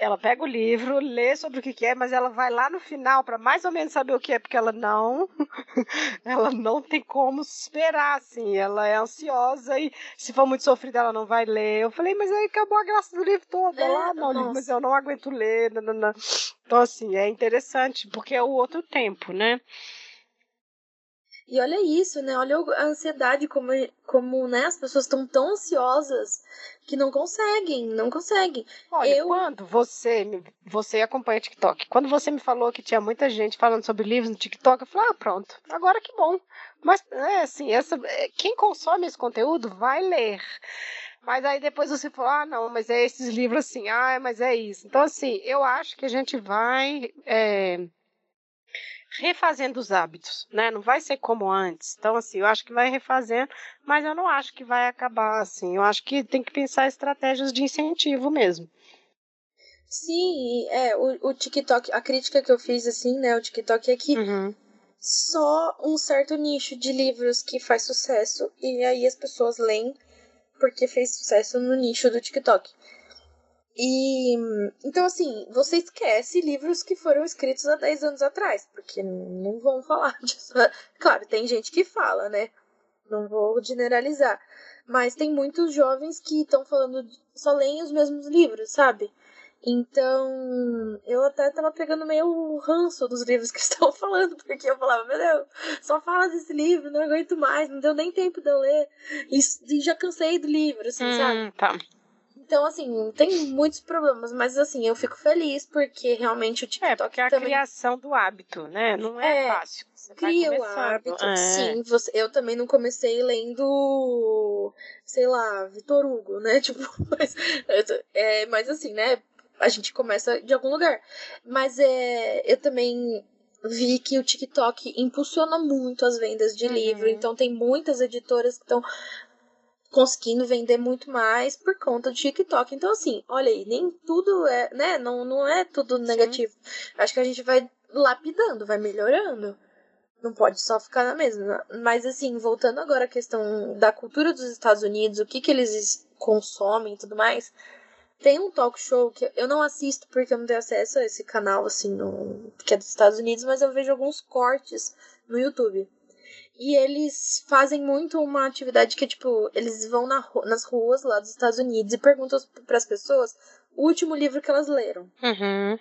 ela pega o livro, lê sobre o que, é, mas ela vai lá no final para mais ou menos saber o que é, porque ela não <laughs> ela não tem como esperar, assim, ela é ansiosa e se for muito sofrida ela não vai ler. Eu falei, mas aí acabou a graça do livro todo. É, lá, não, mas eu não aguento ler. Não, não, não. Então, assim, é interessante, porque é o outro tempo, né? E olha isso, né? Olha a ansiedade, como, como né? as pessoas estão tão ansiosas que não conseguem, não conseguem. Olha, eu... quando você, você acompanha TikTok, quando você me falou que tinha muita gente falando sobre livros no TikTok, eu falei, ah, pronto, agora que bom. Mas, é assim, essa, é, quem consome esse conteúdo vai ler. Mas aí depois você falou, ah, não, mas é esses livros assim, ah, mas é isso. Então, assim, eu acho que a gente vai... É refazendo os hábitos, né? Não vai ser como antes. Então, assim, eu acho que vai refazendo, mas eu não acho que vai acabar assim. Eu acho que tem que pensar estratégias de incentivo mesmo. Sim, é, o, o TikTok, a crítica que eu fiz, assim, né, o TikTok é que uhum. só um certo nicho de livros que faz sucesso, e aí as pessoas leem porque fez sucesso no nicho do TikTok. E então assim, você esquece livros que foram escritos há 10 anos atrás, porque não vão falar <laughs> disso. Claro, tem gente que fala, né? Não vou generalizar, mas tem muitos jovens que estão falando só leem os mesmos livros, sabe? Então, eu até tava pegando meio o ranço dos livros que <laughs> estavam falando, porque eu falava, meu Deus, só fala desse livro, não aguento mais, não deu nem tempo de eu ler. E, e já cansei do livro, assim, hum, sabe? Tá. Então, assim, tem muitos problemas, mas assim, eu fico feliz porque realmente o TikTok. É, porque é a também... criação do hábito, né? Não é, é fácil. Você cria o hábito. É. Sim, você, eu também não comecei lendo, sei lá, Vitor Hugo, né? <laughs> Tipo, mas, é, mas assim, né? A gente começa de algum lugar. Mas é, eu também vi que o TikTok impulsiona muito as vendas de uhum. livro, então tem muitas editoras que estão conseguindo vender muito mais por conta do TikTok. Então, assim, olha aí, nem tudo é, né? Não, não é tudo negativo. Sim. Acho que a gente vai lapidando, vai melhorando. Não pode só ficar na mesma. Mas, assim, voltando agora à questão da cultura dos Estados Unidos, o que, que eles consomem e tudo mais. Tem um talk show que eu não assisto porque eu não tenho acesso a esse canal, assim, no, que é dos Estados Unidos, mas eu vejo alguns cortes no YouTube. E eles fazem muito uma atividade que é tipo, eles vão na, nas ruas lá dos Estados Unidos e perguntam para as pessoas o último livro que elas leram. Uhum.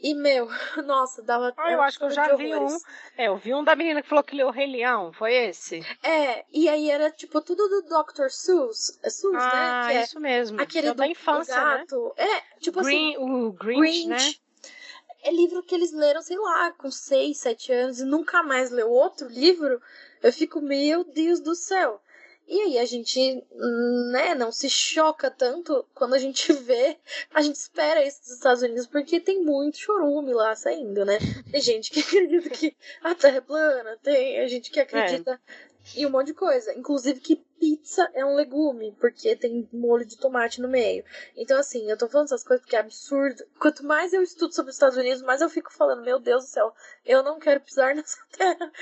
E, meu, <laughs> nossa, dava. Ah, eu acho que eu já vi um. É, eu vi um da menina que falou que leu o Rei Leão, foi esse? É, e aí era tipo tudo do Dr. Seuss. É Seuss, né? ah, né? Que é isso mesmo. Aquele é da infância, né? gato. Né? É, tipo Green, assim. O Grinch, Grinch, né? É livro que eles leram, sei lá, com 6, 7 anos e nunca mais leu outro livro. Eu fico, meu Deus do céu. E aí a gente, né, não se choca tanto quando a gente <laughs> vê, a gente espera isso dos Estados Unidos, porque tem muito chorume lá saindo, né? Tem gente que <laughs> acredita que a Terra é plana, tem a gente que acredita é. E um monte de coisa. Inclusive que pizza é um legume, porque tem molho de tomate no meio. Então, assim, eu tô falando essas coisas porque é absurdo. Quanto mais eu estudo sobre os Estados Unidos, mais eu fico falando, meu Deus do céu, eu não quero pisar nessa <laughs> terra.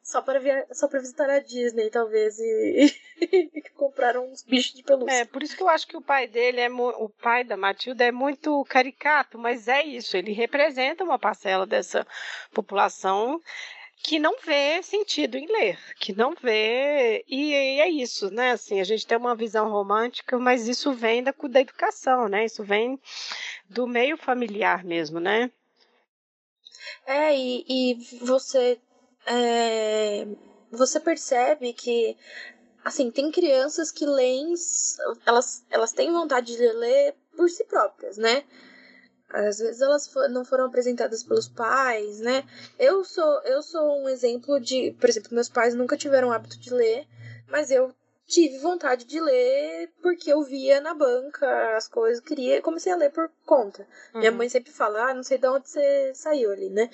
Só para via... só para visitar a Disney, talvez, e, <laughs> e comprar uns bichos de pelúcia. É, por isso que eu acho que o pai dele é o pai da Matilda é muito caricato, mas é isso, ele representa uma parcela dessa população que não vê sentido em ler, que não vê e, e, é isso, né? Assim, a gente tem uma visão romântica, mas isso vem da, da educação, né? Isso vem do meio familiar mesmo, né? É e, e você é, você percebe que assim tem crianças que leem, elas elas têm vontade de ler por si próprias, né? Às vezes elas não foram apresentadas pelos pais, né? Eu sou, eu sou um exemplo de, por exemplo, meus pais nunca tiveram o hábito de ler, mas eu tive vontade de ler porque eu via na banca as coisas, queria e comecei a ler por conta. Uhum. Minha mãe sempre fala, ah, não sei de onde você saiu ali, né?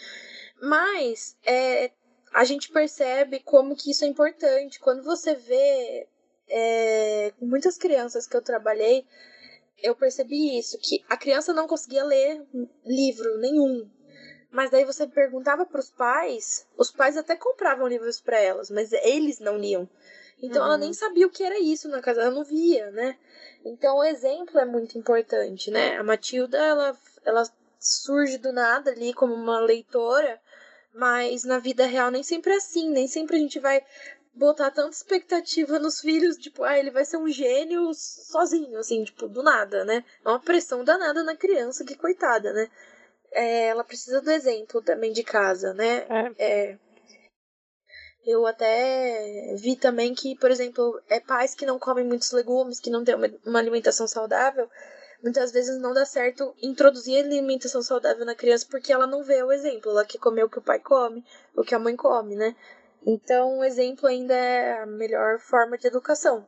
Mas é, a gente percebe como que isso é importante. Quando você vê é, muitas crianças que eu trabalhei, eu percebi isso, que a criança não conseguia ler livro nenhum. Mas daí você perguntava para os pais, os pais até compravam livros para elas, mas eles não liam. Então uhum. ela nem sabia o que era isso na casa, ela não via, né? Então o exemplo é muito importante, né? A Matilda, ela, ela surge do nada ali como uma leitora, mas na vida real nem sempre é assim, nem sempre a gente vai botar tanta expectativa nos filhos, tipo, ah, ele vai ser um gênio sozinho, assim, tipo, do nada, né? É uma pressão danada na criança, que coitada, né? É, ela precisa do exemplo também de casa, né? É. é. Eu até vi também que, por exemplo, é pais que não comem muitos legumes, que não têm uma, uma alimentação saudável, muitas vezes não dá certo introduzir alimentação saudável na criança porque ela não vê o exemplo, ela quer comer o que o pai come, o que a mãe come, né? Então, o exemplo ainda é a melhor forma de educação.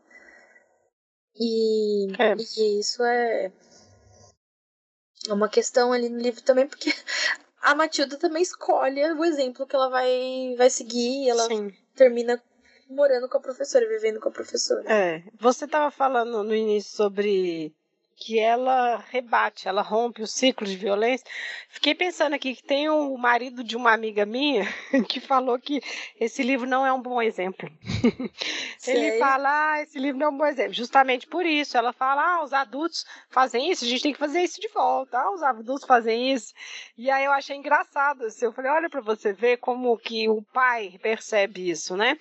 E, é. e isso é uma questão ali no livro também, porque <laughs> a Matilda também escolhe o exemplo que ela vai, vai seguir e ela Sim. termina morando com a professora, vivendo com a professora. É, você estava falando no início sobre que ela rebate, ela rompe o ciclo de violência. Fiquei pensando aqui que tem o marido de uma amiga minha <laughs> que falou que esse livro não é um bom exemplo. <laughs> Ele fala, ah, esse livro não é um bom exemplo. Justamente por isso, ela fala, ah, os adultos fazem isso, a gente tem que fazer isso de volta. Ah, os adultos fazem isso. E aí eu achei engraçado. Assim, eu falei, olha para você ver como que o pai percebe isso, né?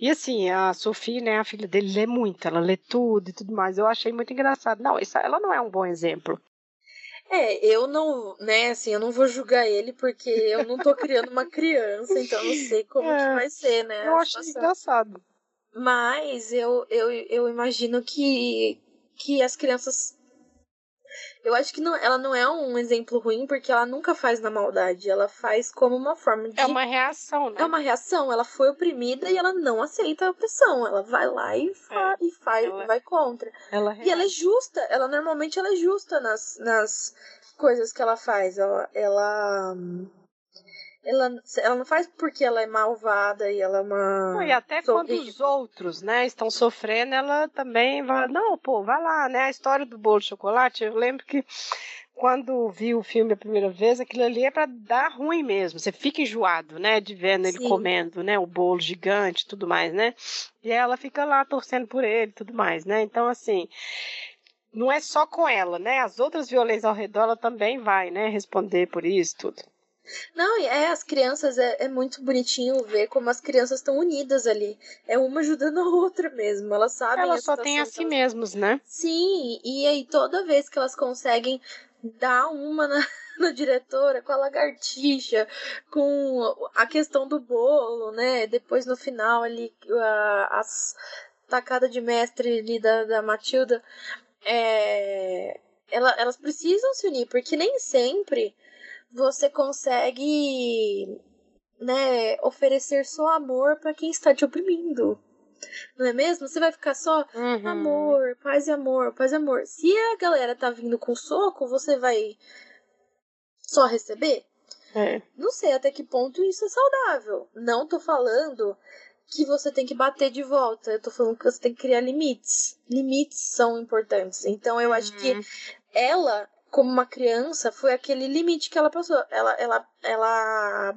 E assim, a Sophie, né, a filha dele, lê muito, ela lê tudo e tudo mais. Eu achei muito engraçado. Não, isso, ela não é um bom exemplo. É, eu não, né, assim, eu não vou julgar ele porque eu não tô criando uma criança, então não sei como <laughs> é, que vai ser, né? Eu acho engraçado. Mas eu, eu, eu imagino que, que as crianças eu acho que não, ela não é um exemplo ruim porque ela nunca faz na maldade. Ela faz como uma forma de. É uma reação, né? É uma reação. Ela foi oprimida e ela não aceita a opressão. Ela vai lá e, fa é. e faz, ela... vai contra. Ela e ela é justa. Ela normalmente ela é justa nas, nas coisas que ela faz. Ela. ela ela, ela não faz porque ela é malvada e ela é uma. Não, e até quando os outros, né, estão sofrendo, ela também vai. Não, pô, vai lá, né? A história do bolo de chocolate, eu lembro que quando vi o filme a primeira vez, aquilo ali é para dar ruim mesmo. Você fica enjoado, né, de vendo ele Sim. comendo, né, o bolo gigante, tudo mais, né? E ela fica lá torcendo por ele, tudo mais, né? Então assim, não é só com ela, né? As outras violências ao redor ela também vai, né, responder por isso tudo. Não, é, as crianças, é, é muito bonitinho ver como as crianças estão unidas ali. É uma ajudando a outra mesmo. Elas sabem. Elas só têm a si elas... mesmos, né? Sim, e aí toda vez que elas conseguem dar uma na, <laughs> na diretora com a lagartixa, com a questão do bolo, né? Depois no final ali, a, as tacada de mestre ali da, da Matilda. É, ela, elas precisam se unir, porque nem sempre você consegue, né, oferecer só amor para quem está te oprimindo. Não é mesmo? Você vai ficar só uhum. amor, paz e amor, paz e amor. Se a galera tá vindo com soco, você vai só receber? É. Não sei até que ponto isso é saudável. Não tô falando que você tem que bater de volta. Eu tô falando que você tem que criar limites. Limites são importantes. Então eu acho que uhum. ela como uma criança, foi aquele limite que ela passou. Ela, ela, ela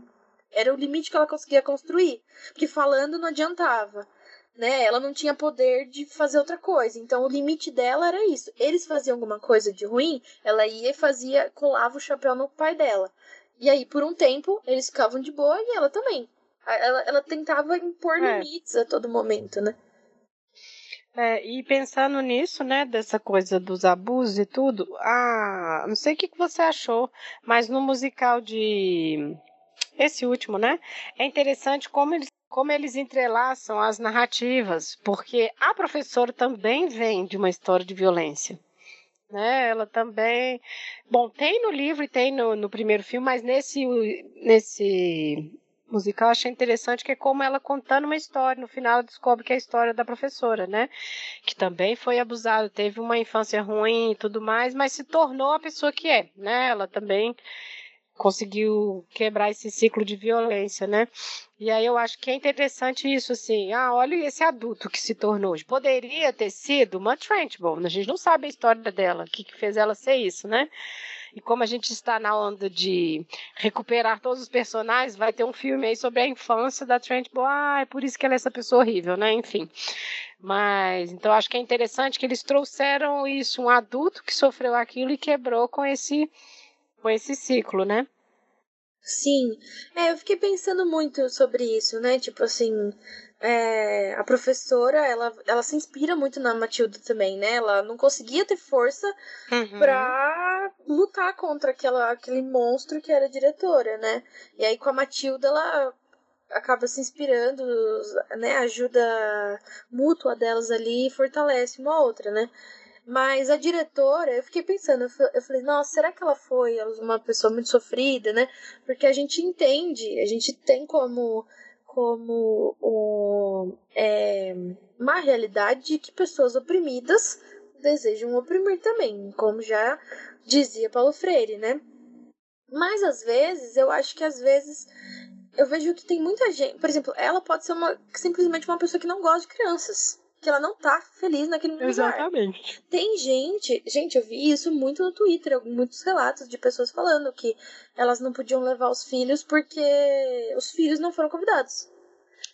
era o limite que ela conseguia construir, porque falando não adiantava, né? Ela não tinha poder de fazer outra coisa. Então o limite dela era isso. Eles faziam alguma coisa de ruim, ela ia e fazia, colava o chapéu no pai dela. E aí por um tempo eles ficavam de boa e ela também. Ela, ela tentava impor é. limites a todo momento, né? É, e pensando nisso, né, dessa coisa dos abusos e tudo, ah, não sei o que, que você achou, mas no musical de esse último, né, é interessante como eles como eles entrelaçam as narrativas, porque a professora também vem de uma história de violência. Né, ela também. Bom, tem no livro e tem no, no primeiro filme, mas nesse, nesse musical, achei interessante que é como ela contando uma história, no final descobre que é a história da professora, né? Que também foi abusada, teve uma infância ruim e tudo mais, mas se tornou a pessoa que é, né? Ela também conseguiu quebrar esse ciclo de violência, né? E aí eu acho que é interessante isso, assim, ah, olha esse adulto que se tornou hoje. Poderia ter sido uma Trentbourne, a gente não sabe a história dela, o que, que fez ela ser isso, né? E como a gente está na onda de recuperar todos os personagens, vai ter um filme aí sobre a infância da Trent Bow. Ah, é por isso que ela é essa pessoa horrível, né? Enfim. Mas, então acho que é interessante que eles trouxeram isso, um adulto que sofreu aquilo e quebrou com esse, com esse ciclo, né? Sim. É, eu fiquei pensando muito sobre isso, né? Tipo assim, é, a professora, ela, ela se inspira muito na Matilda também, né? Ela não conseguia ter força uhum. pra lutar contra aquela, aquele monstro que era diretora, né? E aí com a Matilda, ela acaba se inspirando, né? A ajuda mútua delas ali fortalece uma outra, né? Mas a diretora, eu fiquei pensando, eu falei, nossa, será que ela foi uma pessoa muito sofrida, né? Porque a gente entende, a gente tem como como um, é, uma realidade de que pessoas oprimidas desejam oprimir também, como já dizia Paulo Freire, né? Mas às vezes, eu acho que às vezes eu vejo que tem muita gente, por exemplo, ela pode ser uma simplesmente uma pessoa que não gosta de crianças, que ela não tá feliz naquele lugar. Exatamente. Tem gente, gente, eu vi isso muito no Twitter, muitos relatos de pessoas falando que elas não podiam levar os filhos porque os filhos não foram convidados.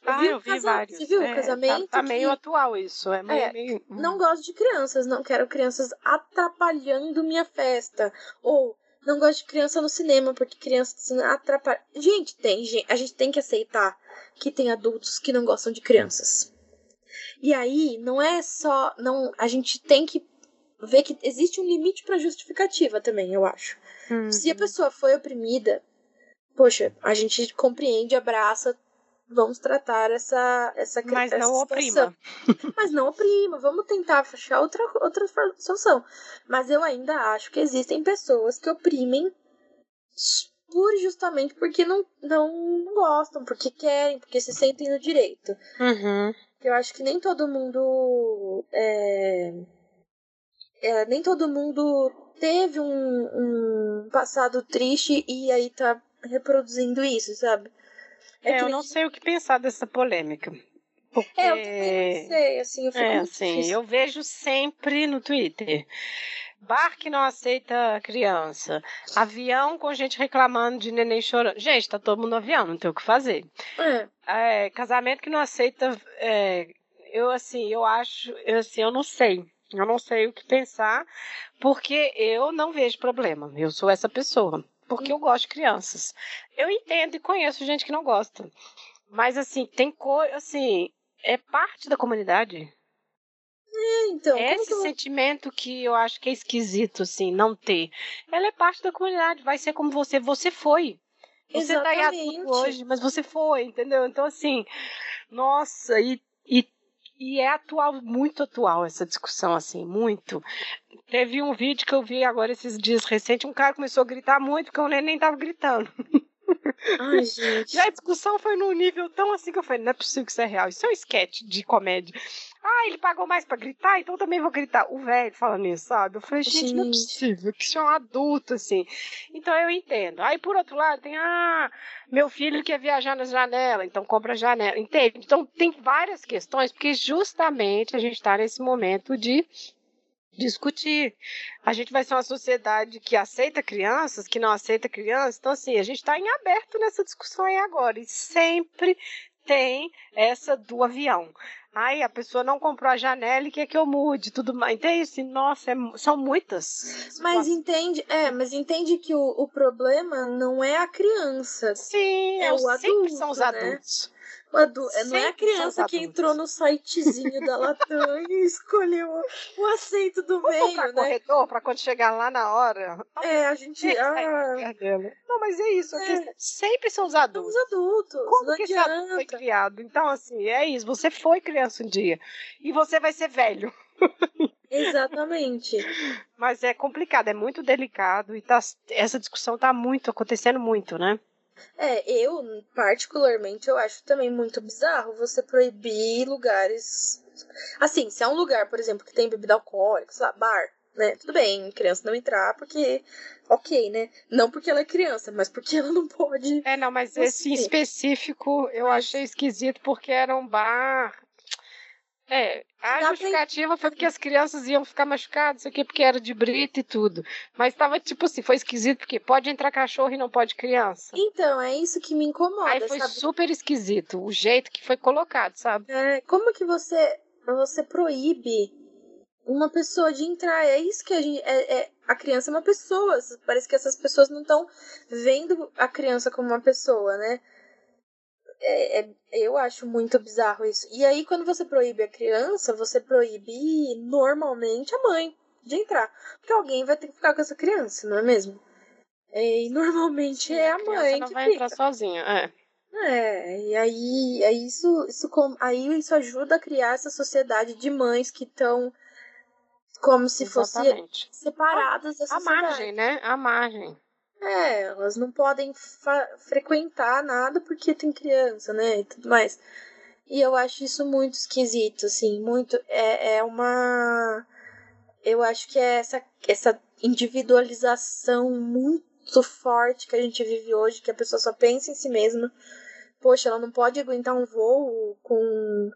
Ah, eu vi vários. Você viu é, o casamento? Tá, tá meio que... atual isso. É, meio, é meio... Não gosto de crianças, não quero crianças atrapalhando minha festa. Ou não gosto de criança no cinema, porque criança atrapalha. Gente, tem, gente, a gente tem que aceitar que tem adultos que não gostam de crianças. E aí, não é só. não A gente tem que ver que existe um limite para justificativa também, eu acho. Uhum. Se a pessoa foi oprimida, poxa, a gente compreende, abraça, vamos tratar essa essa Mas essa não situação. oprima. Mas não oprima, vamos tentar achar outra outra solução. Mas eu ainda acho que existem pessoas que oprimem por justamente porque não, não gostam, porque querem, porque se sentem no direito. Uhum. Eu acho que nem todo mundo é, é, nem todo mundo teve um, um passado triste e aí tá reproduzindo isso, sabe? É, é eu não sei o que pensar dessa polêmica. Porque... É, eu também não sei, assim, eu fico É, assim, eu vejo sempre no Twitter. Bar que não aceita criança. Avião com gente reclamando de neném chorando. Gente, tá todo mundo no avião, não tem o que fazer. É. É, casamento que não aceita. É, eu, assim, eu acho. Eu, assim, eu não sei. Eu não sei o que pensar, porque eu não vejo problema. Eu sou essa pessoa. Porque eu gosto de crianças. Eu entendo e conheço gente que não gosta. Mas, assim, tem coisa. Assim, é parte da comunidade. É, então. Esse que sentimento que eu acho que é esquisito, assim, não ter. Ela é parte da comunidade, vai ser como você. Você foi. Você Exatamente. tá aí hoje, mas você foi, entendeu? Então, assim, nossa, e, e, e é atual, muito atual essa discussão, assim, muito. Teve um vídeo que eu vi agora esses dias recentes, um cara começou a gritar muito, porque o neném tava gritando. <laughs> Ai, <laughs> gente. E a discussão foi num nível tão assim que eu falei, não é possível que isso é real. Isso é um sketch de comédia. Ah, ele pagou mais para gritar, então também vou gritar. O velho falando isso, sabe? Eu falei, gente, gente, não é possível, que isso é um adulto, assim. Então eu entendo. Aí, por outro lado, tem, ah, meu filho quer viajar na janela, então compra janela. Entende? Então tem várias questões, porque justamente a gente está nesse momento de discutir. A gente vai ser uma sociedade que aceita crianças, que não aceita crianças. Então, assim, a gente está em aberto nessa discussão aí agora. E sempre tem essa do avião. Ai, a pessoa não comprou a janela e quer que eu mude, tudo mais. Entende? Assim, nossa, é, são muitas. Mas entende, é, mas entende que o, o problema não é a criança. Sim, é, o adulto, são os né? adultos. O adu... Não é a criança que entrou no sitezinho da Latam e escolheu o assento do Vamos meio, pra né? corredor, pra quando chegar lá na hora. É, a gente. <laughs> Ah... Não, mas é isso. É. Sempre são os adultos. São os adultos. Como não que adianta. esse adulto foi criado? Então, assim, é isso. Você foi criança um dia. E você vai ser velho. <laughs> Exatamente. Mas é complicado, é muito delicado e tá, essa discussão tá muito acontecendo muito, né? É, eu, particularmente, eu acho também muito bizarro você proibir lugares. Assim, se é um lugar, por exemplo, que tem bebida alcoólica, sei lá, bar, né? Tudo bem, criança não entrar porque. Ok, né? Não porque ela é criança, mas porque ela não pode. É, não, mas esse em específico eu achei esquisito porque era um bar é, a Dá justificativa pra... foi porque as crianças iam ficar machucadas, isso aqui porque era de brita e tudo. Mas tava tipo assim, foi esquisito porque pode entrar cachorro e não pode criança. Então, é isso que me incomoda. Aí foi sabe? super esquisito o jeito que foi colocado, sabe? É, como que você você proíbe uma pessoa de entrar? É isso que a gente. É, é, a criança é uma pessoa. Parece que essas pessoas não estão vendo a criança como uma pessoa, né? É, é, eu acho muito bizarro isso. E aí, quando você proíbe a criança, você proíbe normalmente a mãe de entrar. Porque alguém vai ter que ficar com essa criança, não é mesmo? É, e normalmente é a, a mãe não que vai fica. entrar sozinha, é. É, e aí, aí isso, isso, aí isso ajuda a criar essa sociedade de mães que estão como se fossem separadas da sociedade. A margem, né? A margem. É, elas não podem frequentar nada porque tem criança, né? E tudo mais. E eu acho isso muito esquisito, assim, muito. É, é uma. Eu acho que é essa, essa individualização muito forte que a gente vive hoje, que a pessoa só pensa em si mesma. Poxa, ela não pode aguentar um voo com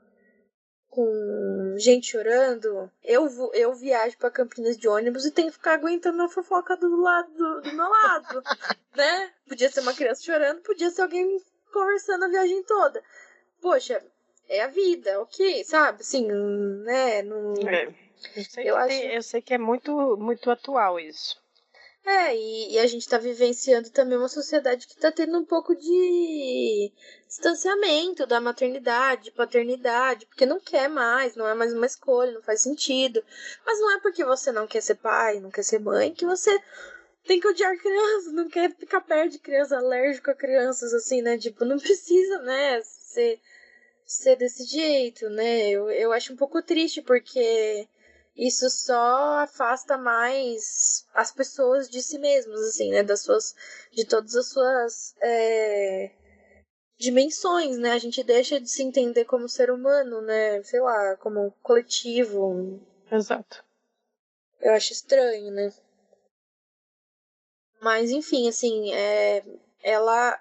com gente chorando, eu, eu viajo para Campinas de ônibus e tenho que ficar aguentando a fofoca do lado do, do meu lado, <laughs> né? Podia ser uma criança chorando, podia ser alguém conversando a viagem toda. Poxa, é a vida, ok, sabe? Assim, né? Não... É. Eu, sei eu, acho... tem, eu sei que é muito, muito atual isso. É, e, e, a gente tá vivenciando também uma sociedade que tá tendo um pouco de distanciamento da maternidade, paternidade, porque não quer mais, não é mais uma escolha, não faz sentido. Mas não é porque você não quer ser pai, não quer ser mãe, que você tem que odiar crianças, não quer ficar perto de criança, alérgico a crianças, assim, né? Tipo, não precisa, né, ser, ser desse jeito, né? Eu, eu acho um pouco triste, porque isso só afasta mais as pessoas de si mesmas, assim, né? Das suas. de todas as suas. É, dimensões, né? A gente deixa de se entender como ser humano, né? Sei lá, como coletivo. Exato. Eu acho estranho, né? Mas, enfim, assim, é, ela.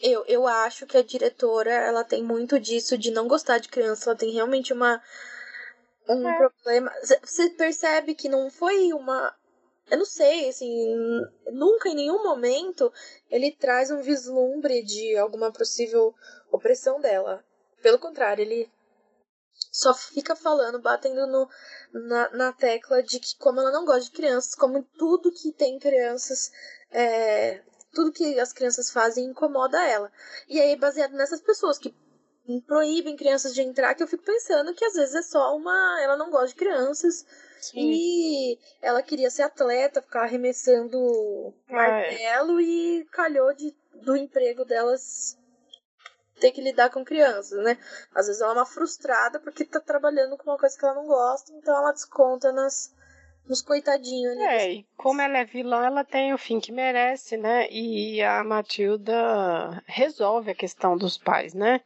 Eu, eu acho que a diretora ela tem muito disso de não gostar de criança. Ela tem realmente uma. Um é. problema. Você percebe que não foi uma. Eu não sei, assim, nunca em nenhum momento ele traz um vislumbre de alguma possível opressão dela. Pelo contrário, ele só fica falando, batendo no, na, na tecla de que como ela não gosta de crianças, como tudo que tem crianças, é, tudo que as crianças fazem incomoda ela. E aí, baseado nessas pessoas que proíbem crianças de entrar, que eu fico pensando que às vezes é só uma. Ela não gosta de crianças. Sim. E ela queria ser atleta, ficar arremessando é. martelo e calhou de, do emprego delas ter que lidar com crianças, né? Às vezes ela é uma frustrada porque tá trabalhando com uma coisa que ela não gosta, então ela desconta nas, nos coitadinhos. Né? É, e como ela é vilã, ela tem o fim que merece, né? E a Matilda resolve a questão dos pais, né?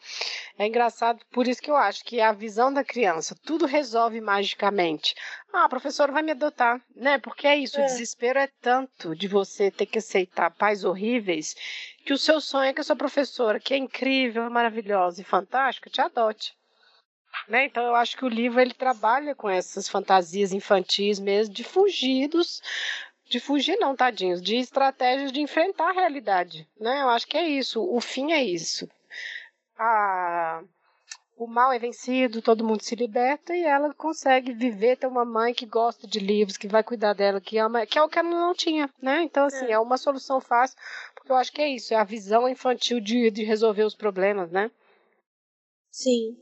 É engraçado, por isso que eu acho que a visão da criança, tudo resolve magicamente. Ah, a professora vai me adotar, né? Porque é isso, é. o desespero é tanto de você ter que aceitar pais horríveis que o seu sonho é que a sua professora, que é incrível, maravilhosa e fantástica, te adote. Né? Então eu acho que o livro ele trabalha com essas fantasias infantis mesmo de fugir dos de fugir não, tadinhos, de estratégias de enfrentar a realidade, né? Eu acho que é isso, o fim é isso. A o mal é vencido, todo mundo se liberta e ela consegue viver, ter uma mãe que gosta de livros, que vai cuidar dela, que ama, que é o que ela não tinha, né? Então, assim, é, é uma solução fácil, porque eu acho que é isso, é a visão infantil de, de resolver os problemas, né? Sim.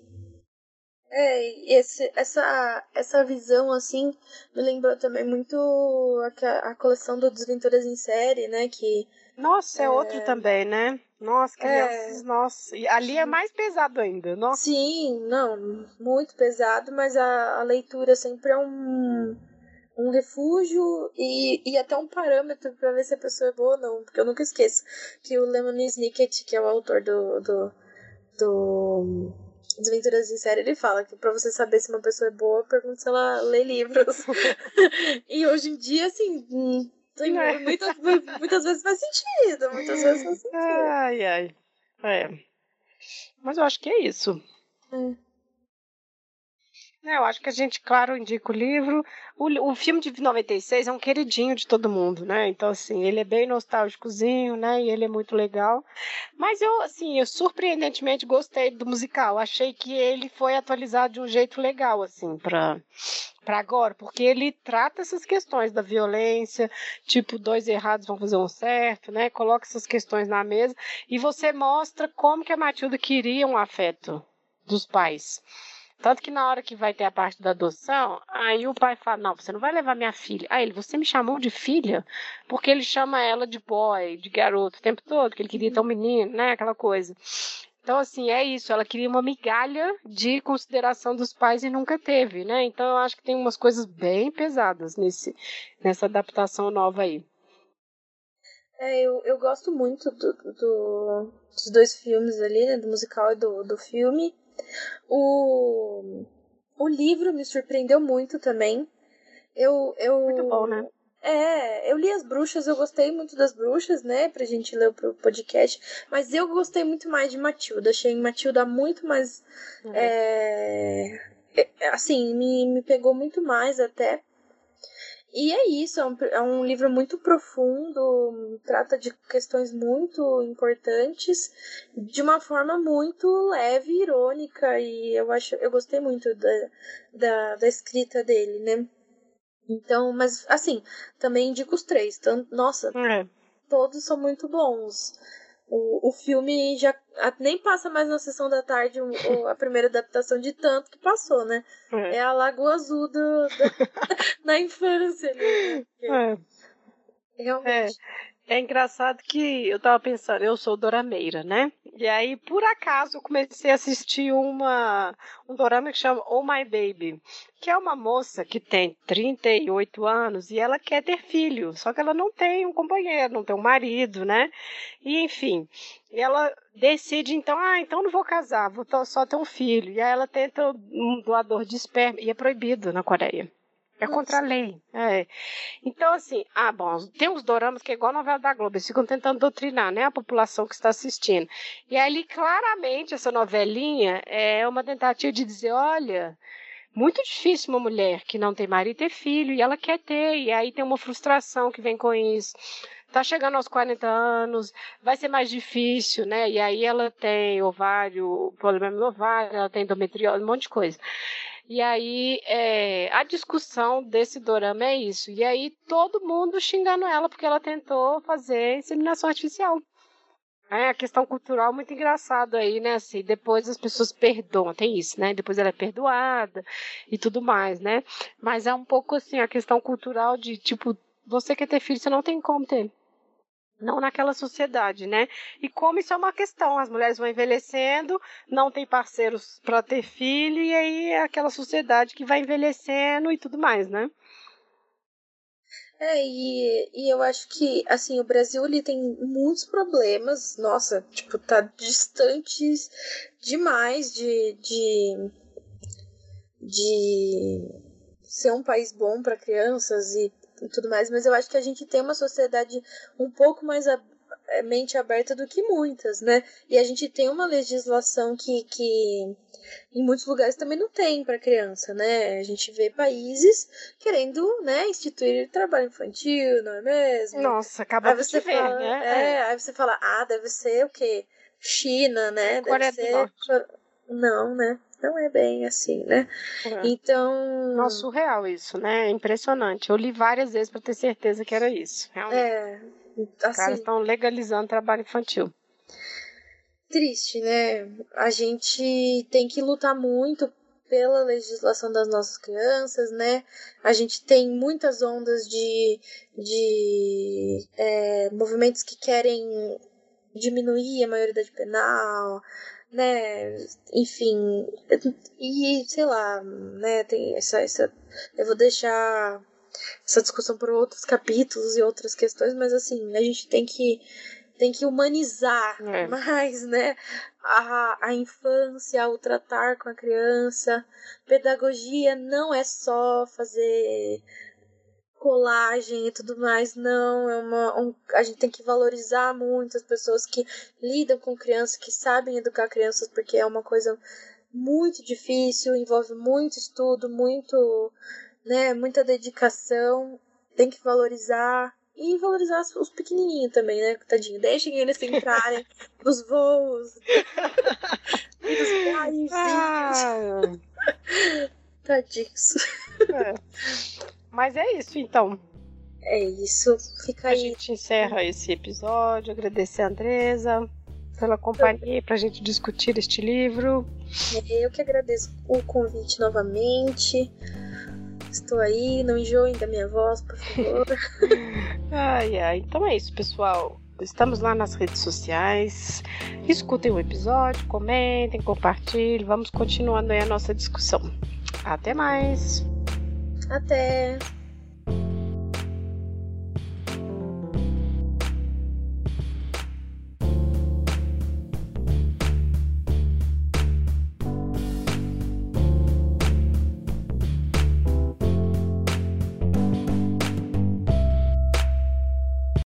É, esse, essa, essa visão, assim, me lembrou também muito a, a coleção do Desventuras em Série, né? Que. Nossa, é, é... outro também, né? Nossa, crianças, é... nossa. E ali é mais pesado ainda, nossa. Sim, não, muito pesado, mas a, a leitura sempre é um, um refúgio e, e até um parâmetro para ver se a pessoa é boa ou não. Porque eu nunca esqueço que o Lemony Snicket, que é o autor do, do, do Desventuras em Série, ele fala que pra você saber se uma pessoa é boa, pergunta se ela lê livros. <laughs> e hoje em dia, assim, hum, tem, é. muitas, muitas vezes faz sentido. Muitas vezes faz sentido. Ai, ai. É. Mas eu acho que é isso. É. É, eu acho que a gente, claro, indica o livro. O, o filme de 96 é um queridinho de todo mundo, né? Então, assim, ele é bem nostálgicozinho, né? E ele é muito legal. Mas eu, assim, eu surpreendentemente gostei do musical. Achei que ele foi atualizado de um jeito legal, assim, para para agora, porque ele trata essas questões da violência, tipo, dois errados vão fazer um certo, né? Coloca essas questões na mesa e você mostra como que a Matilda queria um afeto dos pais. Tanto que na hora que vai ter a parte da adoção, aí o pai fala: Não, você não vai levar minha filha. Aí ele: Você me chamou de filha? Porque ele chama ela de boy, de garoto o tempo todo, que ele queria ter um menino, né? Aquela coisa. Então, assim, é isso. Ela queria uma migalha de consideração dos pais e nunca teve, né? Então, eu acho que tem umas coisas bem pesadas nesse, nessa adaptação nova aí. É, eu, eu gosto muito do, do, dos dois filmes ali, né? Do musical e do, do filme. O, o livro me surpreendeu muito também. Eu, eu, muito bom, né? É, eu li As Bruxas, eu gostei muito das Bruxas, né? Pra gente ler pro podcast. Mas eu gostei muito mais de Matilda. Achei Matilda muito mais. Uhum. É, é, assim, me, me pegou muito mais até. E é isso, é um, é um livro muito profundo, trata de questões muito importantes, de uma forma muito leve e irônica, e eu acho eu gostei muito da, da, da escrita dele, né? Então, mas assim, também indico os três. Então, nossa, é. todos são muito bons. O, o filme já nem passa mais na sessão da tarde a primeira adaptação de tanto que passou, né? É, é a Lagoa Azul do, do <laughs> na infância ali. Né? É. Realmente. É. É engraçado que eu tava pensando, eu sou dorameira, né? E aí, por acaso, eu comecei a assistir uma, um dorama que chama Oh My Baby, que é uma moça que tem 38 anos e ela quer ter filho, só que ela não tem um companheiro, não tem um marido, né? E enfim, ela decide então, ah, então não vou casar, vou só ter um filho. E aí ela tenta um doador de esperma, e é proibido na Coreia. É contra a lei. É. Então, assim, ah, bom, tem uns doramas que é igual a novela da Globo, eles ficam tentando doutrinar, né, a população que está assistindo. E ali, claramente, essa novelinha é uma tentativa de dizer, olha, muito difícil uma mulher que não tem marido ter filho, e ela quer ter, e aí tem uma frustração que vem com isso. Tá chegando aos 40 anos, vai ser mais difícil, né? E aí ela tem ovário, problema no ovário, ela tem endometriose, um monte de coisa. E aí é, a discussão desse dorama é isso. E aí todo mundo xingando ela porque ela tentou fazer inseminação artificial. É a questão cultural muito engraçado aí, né? Assim, depois as pessoas perdoam, tem isso, né? Depois ela é perdoada e tudo mais, né? Mas é um pouco assim a questão cultural de tipo, você quer ter filho, você não tem como ter não naquela sociedade, né? E como isso é uma questão, as mulheres vão envelhecendo, não tem parceiros para ter filho e aí é aquela sociedade que vai envelhecendo e tudo mais, né? É, e, e eu acho que, assim, o Brasil ele tem muitos problemas, nossa, tipo, tá distante demais de, de, de ser um país bom para crianças e e tudo mais, mas eu acho que a gente tem uma sociedade um pouco mais é, mente aberta do que muitas, né? E a gente tem uma legislação que, que em muitos lugares também não tem para criança, né? A gente vê países querendo, né, instituir trabalho infantil, não é mesmo? Nossa, acaba de ver, fala, né? É, aí você fala, ah, deve ser o quê? China, né? Deve Coreia ser... do Norte. Não, né? Não é bem assim, né? É. Então. Nossa, surreal isso, né? É impressionante. Eu li várias vezes para ter certeza que era isso. Realmente. É. Assim, Os caras estão legalizando trabalho infantil. Triste, né? A gente tem que lutar muito pela legislação das nossas crianças, né? A gente tem muitas ondas de, de é, movimentos que querem diminuir a maioridade penal, né, enfim, e sei lá, né, tem essa, essa eu vou deixar essa discussão para outros capítulos e outras questões, mas assim, a gente tem que tem que humanizar é. mais, né, a, a infância, o tratar com a criança. Pedagogia não é só fazer colagem e tudo mais, não, é uma um, a gente tem que valorizar muito as pessoas que lidam com crianças, que sabem educar crianças, porque é uma coisa muito difícil, envolve muito estudo, muito, né, muita dedicação, tem que valorizar e valorizar os pequenininhos também, né, tadinho, deixem eles entrarem <laughs> nos voos e nos países. Ah. <laughs> Tadinhos. É. Mas é isso, então. É isso. Fica aí. A gente encerra esse episódio. Agradecer a Andresa pela companhia para a gente discutir este livro. É, eu que agradeço o convite novamente. Estou aí, não enjoem da minha voz, por favor. <laughs> <laughs> ai, ai. Então é isso, pessoal. Estamos lá nas redes sociais. Escutem o episódio, comentem, compartilhem. Vamos continuando aí a nossa discussão. Até mais! Até!